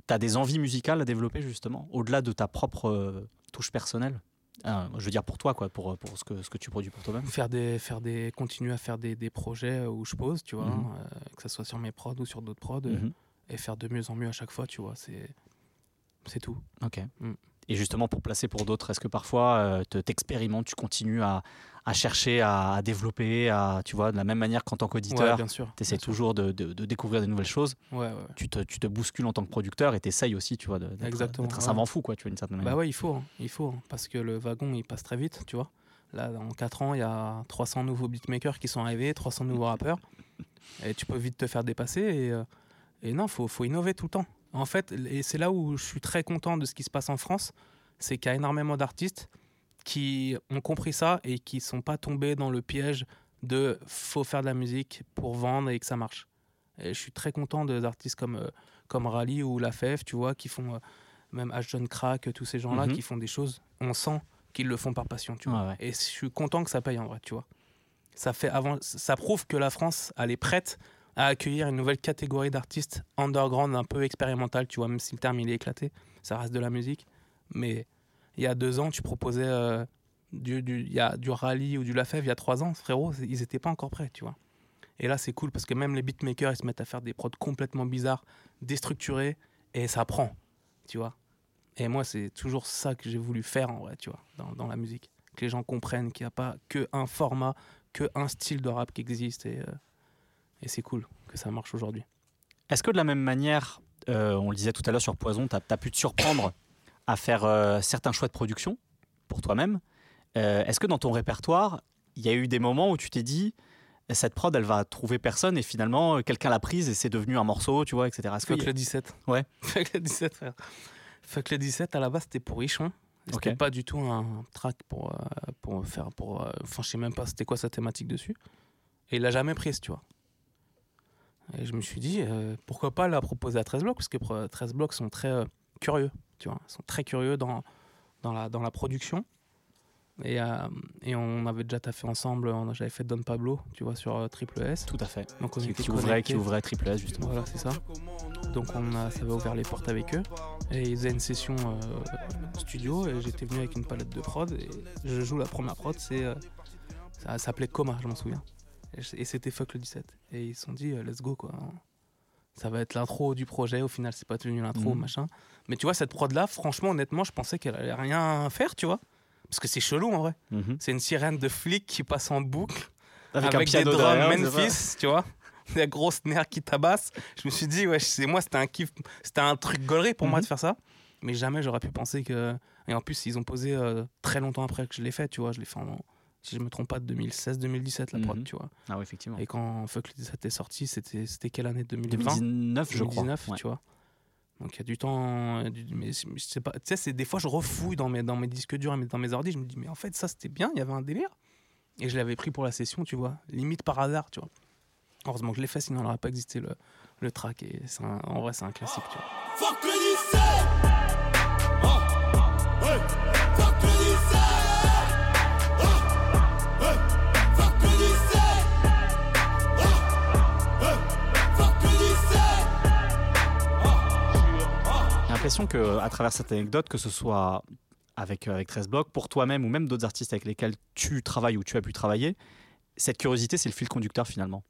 Tu as des envies musicales à développer justement, au-delà de ta propre euh, touche personnelle? Euh, Je veux dire pour toi, quoi, pour, pour ce, que, ce que tu produis pour toi-même. Faire des, faire des, continuer à faire des, des projets où je pose, tu vois, Mhm. euh, que ce soit sur mes prods ou sur d'autres prods, euh, Mhm. et faire de mieux en mieux à chaque fois, tu vois. C'est, c'est tout. Ok. Mm. Et justement, pour placer pour d'autres, est-ce que parfois euh, te- t'expérimentes, tu continues à, à chercher, à, à développer, à, tu vois, de la même manière qu'en tant Ouais, qu'auditeur, sûr. tu essaies toujours de, de- de découvrir des nouvelles choses, Ouais, ouais, ouais. tu te, tu te bouscules en tant que producteur et tu essayes aussi, tu vois, de- d'être Exactement, d'être un ouais. savant fou, quoi, tu vois, d'une certaine manière. Bah ouais, il faut, hein, il faut, hein, parce que le wagon il passe très vite, tu vois. Là, en 4 ans, il y a 300 nouveaux beatmakers qui sont arrivés, 300 nouveaux rappeurs, et tu peux vite te faire dépasser. Et, euh, et non, faut, faut innover tout le temps. En fait, et c'est là où je suis très content de ce qui se passe en France, c'est qu'il y a énormément d'artistes qui ont compris ça et qui sont pas tombés dans le piège de faut faire de la musique pour vendre et que ça marche. Et je suis très content des artistes comme, euh, comme Rally ou La Fève, tu vois, qui font euh, même H. John Crack, tous ces gens-là Mhm. qui font des choses, on sent qu'ils le font par passion, tu vois. Ouais. Et je suis content que ça paye en vrai, tu vois. Ça, fait avant, ça prouve que la France, elle est prête à accueillir une nouvelle catégorie d'artistes underground un peu expérimental, tu vois, même si le terme il est éclaté, ça reste de la musique. Mais il y a deux ans, tu proposais euh, du, du, du rallye ou du Lafèvre, il y a trois ans, frérot, ils n'étaient pas encore prêts, tu vois. Et là, c'est cool parce que même les beatmakers, ils se mettent à faire des prods complètement bizarres, déstructurés, et ça prend, tu vois. Et moi, c'est toujours ça que j'ai voulu faire en vrai, tu vois, dans, la musique. Que les gens comprennent qu'il n'y a pas que un format, que un style de rap qui existe, euh, et c'est cool que ça marche aujourd'hui. Est-ce que de la même manière, euh, on le disait tout à l'heure sur Poison, tu as, pu te surprendre à faire euh, certains choix de production pour toi-même Euh, Est-ce que dans ton répertoire, il y a eu des moments où tu t'es dit, Et cette prod, elle va trouver personne et finalement, quelqu'un l'a prise et c'est devenu un morceau, tu vois, etc. Est-ce que Fuck le 17. Ouais. Fuck le 17, frère. Fuck le 17, à la base, c'était pour Richon. C'était Ok. pas du tout un track pour, euh, pour faire. Pour, euh, Enfin, je sais même pas c'était quoi sa thématique dessus. Et il l'a jamais prise, tu vois. Et je me suis dit, euh, pourquoi pas la proposer à 13 blocs Parce que euh, 13 blocs sont très euh, curieux, tu vois. Ils sont très curieux dans, dans, la, dans la production. Et, euh, et on avait déjà taffé ensemble, j'avais fait Don Pablo, tu vois, sur Triple S. Tout à fait. Donc on Qui, était qui ouvrait, qui ouvrait Triple S, justement. Voilà, c'est ça. Donc on a, ça va ouvert les portes avec eux. Et ils faisaient une session studio et j'étais venu avec une palette de prod et je joue la première prod, c'est ça s'appelait Coma, je m'en souviens. Et, c'était Fuck le 17. Et ils se sont dit euh, let's go quoi. Ça va être l'intro du projet, au final c'est pas devenu l'intro, Mhm. machin. Mais tu vois cette prod là, franchement honnêtement, je pensais qu'elle allait rien faire, tu vois. Parce que c'est chelou en vrai. Mhm. C'est une sirène de flic qui passe en boucle Avec, avec, des drums Memphis, tu vois. Des grosses nerfs qui tabassent. Je me suis dit, ouais, c'est moi, c'était un kiff, c'était un truc gaulerie pour moi Mhm. de faire ça. Mais jamais j'aurais pu penser que. Et en plus, ils ont posé euh, très longtemps après que je l'ai fait, tu vois. Je l'ai fait en, si je me trompe pas, 2016-2017, la prod, Mhm. tu vois. Ah oui, effectivement. Et quand Fuck le 17 est sorti, c'était c'était quelle année? 2020 2019, je crois. 2019, Ouais. tu vois. Donc il y a du temps. Mais je sais pas. Tu sais, c'est des fois, je refouille dans mes, dans mes disques durs et dans mes ordi. Je me dis, mais en fait, ça, c'était bien, il y avait un délire. Et je l'avais pris pour la session, tu vois. Limite par hasard, tu vois. Heureusement que je l'ai fait, sinon il n'aurait pas existé le, le track. Et un- en vrai, c'est un classique, tu vois. Fuck l'impression que à travers cette anecdote, que ce soit avec, avec 13 blocs, pour toi-même ou même d'autres artistes avec lesquels tu travailles ou tu as pu travailler, cette curiosité, c'est le fil conducteur finalement.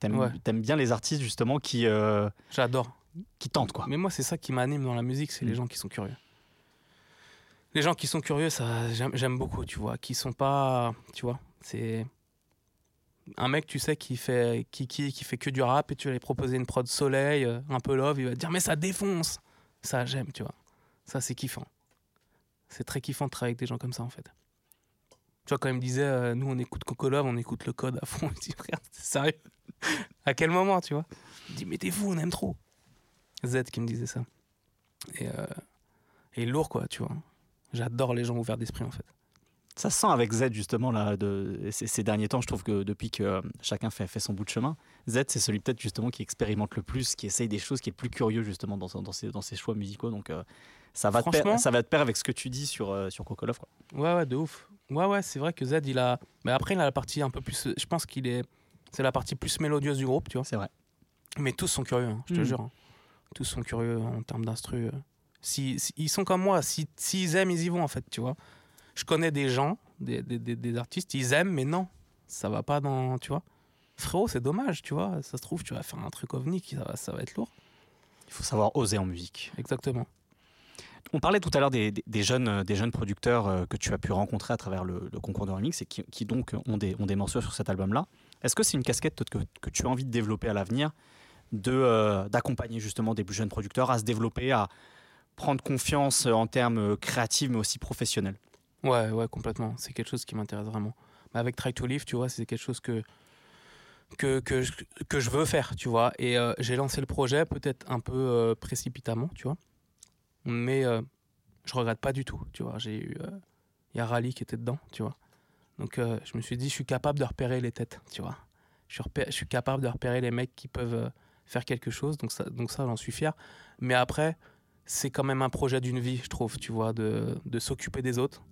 T'aimes Ouais. bien les artistes justement qui, euh, J'adore. qui tentent quoi. Mais moi, c'est ça qui m'anime dans la musique, c'est les Mm. gens qui sont curieux. Les gens qui sont curieux, ça, j'aime, j'aime beaucoup, tu vois. Qui sont pas, tu vois, c'est un mec, tu sais, qui fait, qui, qui, qui fait que du rap et tu vas lui proposer une prod soleil, euh, un peu love, il va te dire mais ça défonce. Ça, j'aime, tu vois. Ça, c'est kiffant. C'est très kiffant de travailler avec des gens comme ça, en fait. Tu vois, quand il me disait, euh, nous, on écoute Coco Love, on écoute le code à fond, je dis, frère, c'est sérieux? À quel moment, tu vois? Il dit, mais t'es fou, on aime trop. Z qui me disait ça. Et, euh, et lourd, quoi, tu vois. J'adore les gens ouverts d'esprit, en fait. Ça se sent avec Z justement là, de, ces, ces derniers temps. Je trouve que depuis que euh, chacun fait, fait son bout de chemin, Z c'est celui peut-être justement qui expérimente le plus, qui essaye des choses, qui est le plus curieux justement dans, dans, ses, dans ses choix musicaux. Donc euh, ça, va pair, Franchement- ça va de pair avec ce que tu dis sur, euh, sur quoi. Ouais, ouais, de ouf. Ouais, ouais, c'est vrai que Z, il a. Mais après, il a la partie un peu plus. Je pense qu'il est. C'est la partie plus mélodieuse du groupe, tu vois. C'est vrai. Mais tous sont curieux, hein, je te Mm. jure. hein. Tous sont curieux en termes d'instru. euh. Si, si- ils sont comme moi. Si- S'ils aiment, ils y vont, en fait, tu vois. Je connais des gens, des, des, des- des artistes, ils aiment, mais non, ça va pas dans. Tu vois. Frérot, c'est dommage, tu vois. Ça se trouve, tu vas faire un truc ovni, qui, ça, va, ça va être lourd. Il faut savoir oser en musique. Exactement. On parlait tout à l'heure des, des- des jeunes, euh, des jeunes producteurs euh, que tu as pu rencontrer à travers le, le concours de remix et qui, qui donc ont des, ont des morceaux sur cet album-là. Est-ce que c'est une casquette que, que tu as envie de développer à l'avenir, de, euh, d'accompagner justement des plus jeunes producteurs à se développer, à prendre confiance en termes créatifs mais aussi professionnels? Ouais, ouais, complètement. C'est quelque chose qui m'intéresse vraiment. Avec Try to Live, tu vois, c'est quelque chose que, que, que, je, que je veux faire, tu vois. Et euh, j'ai lancé le projet peut-être un peu euh, précipitamment, tu vois. Mais euh, je regrette pas du tout, tu vois. J'ai eu. euh, Il y a Rally qui était dedans, tu vois. Donc je me suis dit, je suis capable de repérer les têtes, tu vois. Je suis, capable de repérer les mecs qui peuvent faire quelque chose. Donc ça, donc ça j'en suis fier. Mais après, c'est quand même un projet d'une vie, je trouve, tu vois, de, de s'occuper des autres.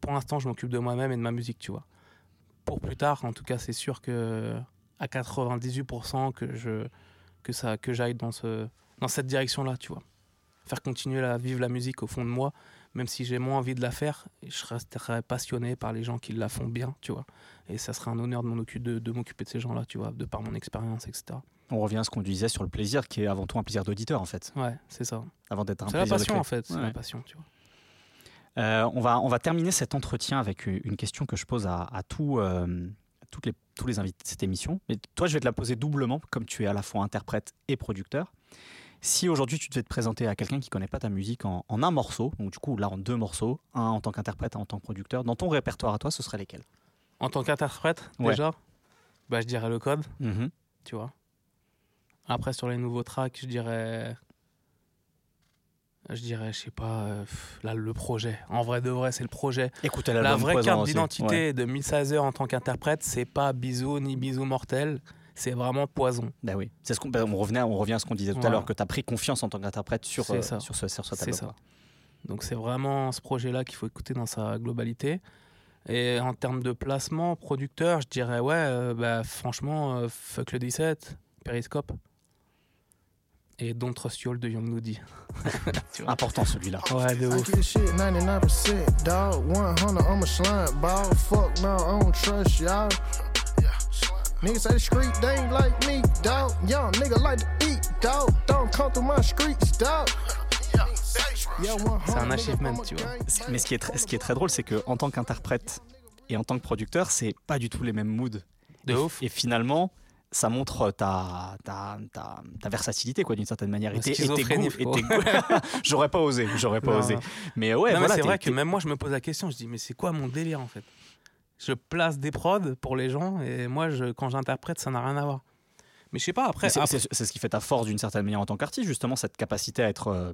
Pour l'instant, je m'occupe de moi-même et de ma musique, tu vois. Pour plus tard, en tout cas, c'est sûr que à 98% que je que ça que j'aille dans ce dans cette direction-là, tu vois. Faire continuer à vivre la musique au fond de moi, même si j'ai moins envie de la faire, je resterai passionné par les gens qui la font bien, tu vois. Et ça serait un honneur de m'occuper de ces gens-là, tu vois, de par mon expérience, etc. On revient à ce qu'on disait sur le plaisir, qui est avant tout un plaisir d'auditeur en fait, Ouais, c'est ça. avant d'être un C'est la plaisir de passion en fait, c'est Ouais. la passion, tu vois. Euh, on, va, on va terminer cet entretien avec une question que je pose à, euh, à toutes les, tous les invités de cette émission. Mais toi, je vais te la poser doublement, comme tu es à la fois interprète et producteur. Si aujourd'hui tu devais te présenter à quelqu'un qui ne connaît pas ta musique en, en un morceau, donc du coup là en deux morceaux, un en tant qu'interprète, un en tant que producteur, dans ton répertoire à toi, ce serait lesquels? En tant qu'interprète, Ouais. déjà, bah, je dirais le code, Mhm. tu vois. Après, sur les nouveaux tracks, je dirais. Je dirais, je sais pas, euh, là, le projet. En vrai de vrai, c'est le projet. Écoutez La l'album vraie carte d'identité Ouais. de 1016 en tant qu'interprète, c'est pas bisou ni bisou mortel, c'est vraiment poison. Bah oui, c'est ce qu'on bah, on revenait, on revient à ce qu'on disait tout à l'heure que tu as pris confiance en tant qu'interprète sur euh, ça. sur ce sur album. ça. Donc c'est vraiment ce projet-là qu'il faut écouter dans sa globalité. Et en termes de placement, producteur, je dirais ouais, euh, bah, franchement, euh, fuck le 17, Periscope. Et Don't Trust You All de Young Nudie. Important celui-là. Ouais, de I ouf. get shit 99%, dog. 100, I'm a slime ball. Fuck no, I don't trust y'all. Niggas say the street, they ain't like me, dog. Young nigga like to eat, dog. Don't come through my streets, dog. Yeah, 100, C'est un achievement, tu vois. Mais ce qui est très, ce qui est très drôle, c'est que en tant qu'interprète et en tant que producteur, c'est pas du tout les mêmes moods. De et, ouf. Et finalement, ça montre ta, ta, ta, ta versatilité, quoi, d'une certaine manière. Et tes- et goûts- j'aurais pas osé, j'aurais pas Non, osé. Mais ouais, voilà. c'est vrai que même moi, je me pose la question. Je dis, mais c'est quoi mon délire en fait? Je place des prods pour les gens et moi, je, quand j'interprète, ça n'a rien à voir. Mais je sais pas, après. C'est- après- ce qui fait ta force d'une certaine manière en tant qu'artiste, justement, cette capacité à être, euh,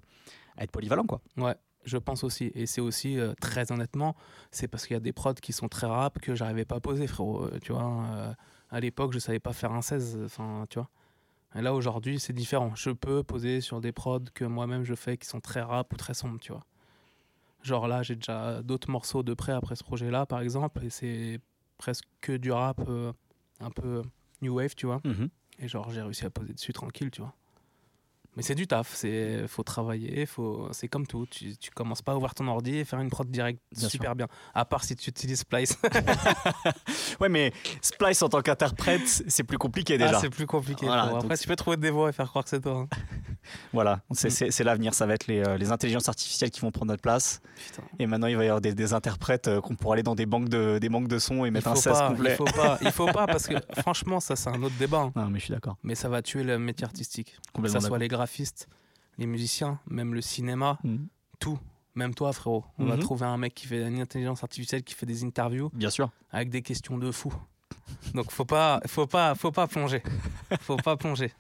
à être polyvalent, quoi. Ouais, je pense aussi. Et c'est aussi, euh, très honnêtement, c'est parce qu'il y a des prods qui sont très rap que j'arrivais pas à poser, frérot. Euh, tu vois, euh, à l'époque, je savais pas faire un 16. Enfin, tu vois. Et là, aujourd'hui, c'est différent. Je peux poser sur des prods que moi-même je fais qui sont très rap ou très sombres, tu vois. Genre là, j'ai déjà d'autres morceaux de près après ce projet-là, par exemple, et c'est presque que du rap euh, un peu new wave, tu vois. Mhm. Et genre, j'ai réussi à poser dessus tranquille, tu vois. Mais c'est du taf, c'est faut travailler, faut c'est comme tout. Tu, tu commences pas à ouvrir ton ordi et faire une prod direct Bien super bien. À part si tu utilises Splice. Ouais, mais Splice en tant qu'interprète, c'est plus compliqué déjà. Ah, c'est plus compliqué. Voilà, frérot. donc Après, tu peux trouver des voix et faire croire que c'est toi. hein. Voilà, c'est Mm. c'est- l'avenir, ça va être les, euh, les intelligences artificielles qui vont prendre notre place. Putain. Et maintenant, il va y avoir des, des interprètes euh, qu'on pourra aller dans des banques de, des banques de sons et mettre un faut, 16 pas, complet. il faut pas, il faut pas parce que franchement, ça c'est un autre débat. hein. Non, mais je suis d'accord. Mais ça va tuer le métier artistique. Que ça soit les graphistes, les musiciens, même le cinéma, Mhm. tout. Même toi, frérot. On va Mhm. trouver un mec qui fait une intelligence artificielle qui fait des interviews Bien sûr. avec des questions de fou. Donc faut pas, faut pas, faut pas plonger. Faut pas plonger.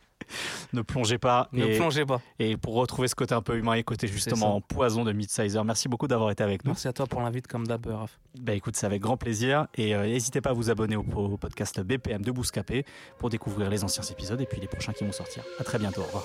Ne plongez pas. Ne et, plongez pas. et pour retrouver ce côté un peu humain et côté justement poison de Midsizer, merci beaucoup d'avoir été avec nous. Merci à toi pour l'invite comme d'hab, Raph. Bah écoute, c'est avec grand plaisir. Et euh, n'hésitez pas à vous abonner au, au podcast BPM de Bouscapé pour découvrir les anciens épisodes et puis les prochains qui vont sortir. À très bientôt. Au revoir.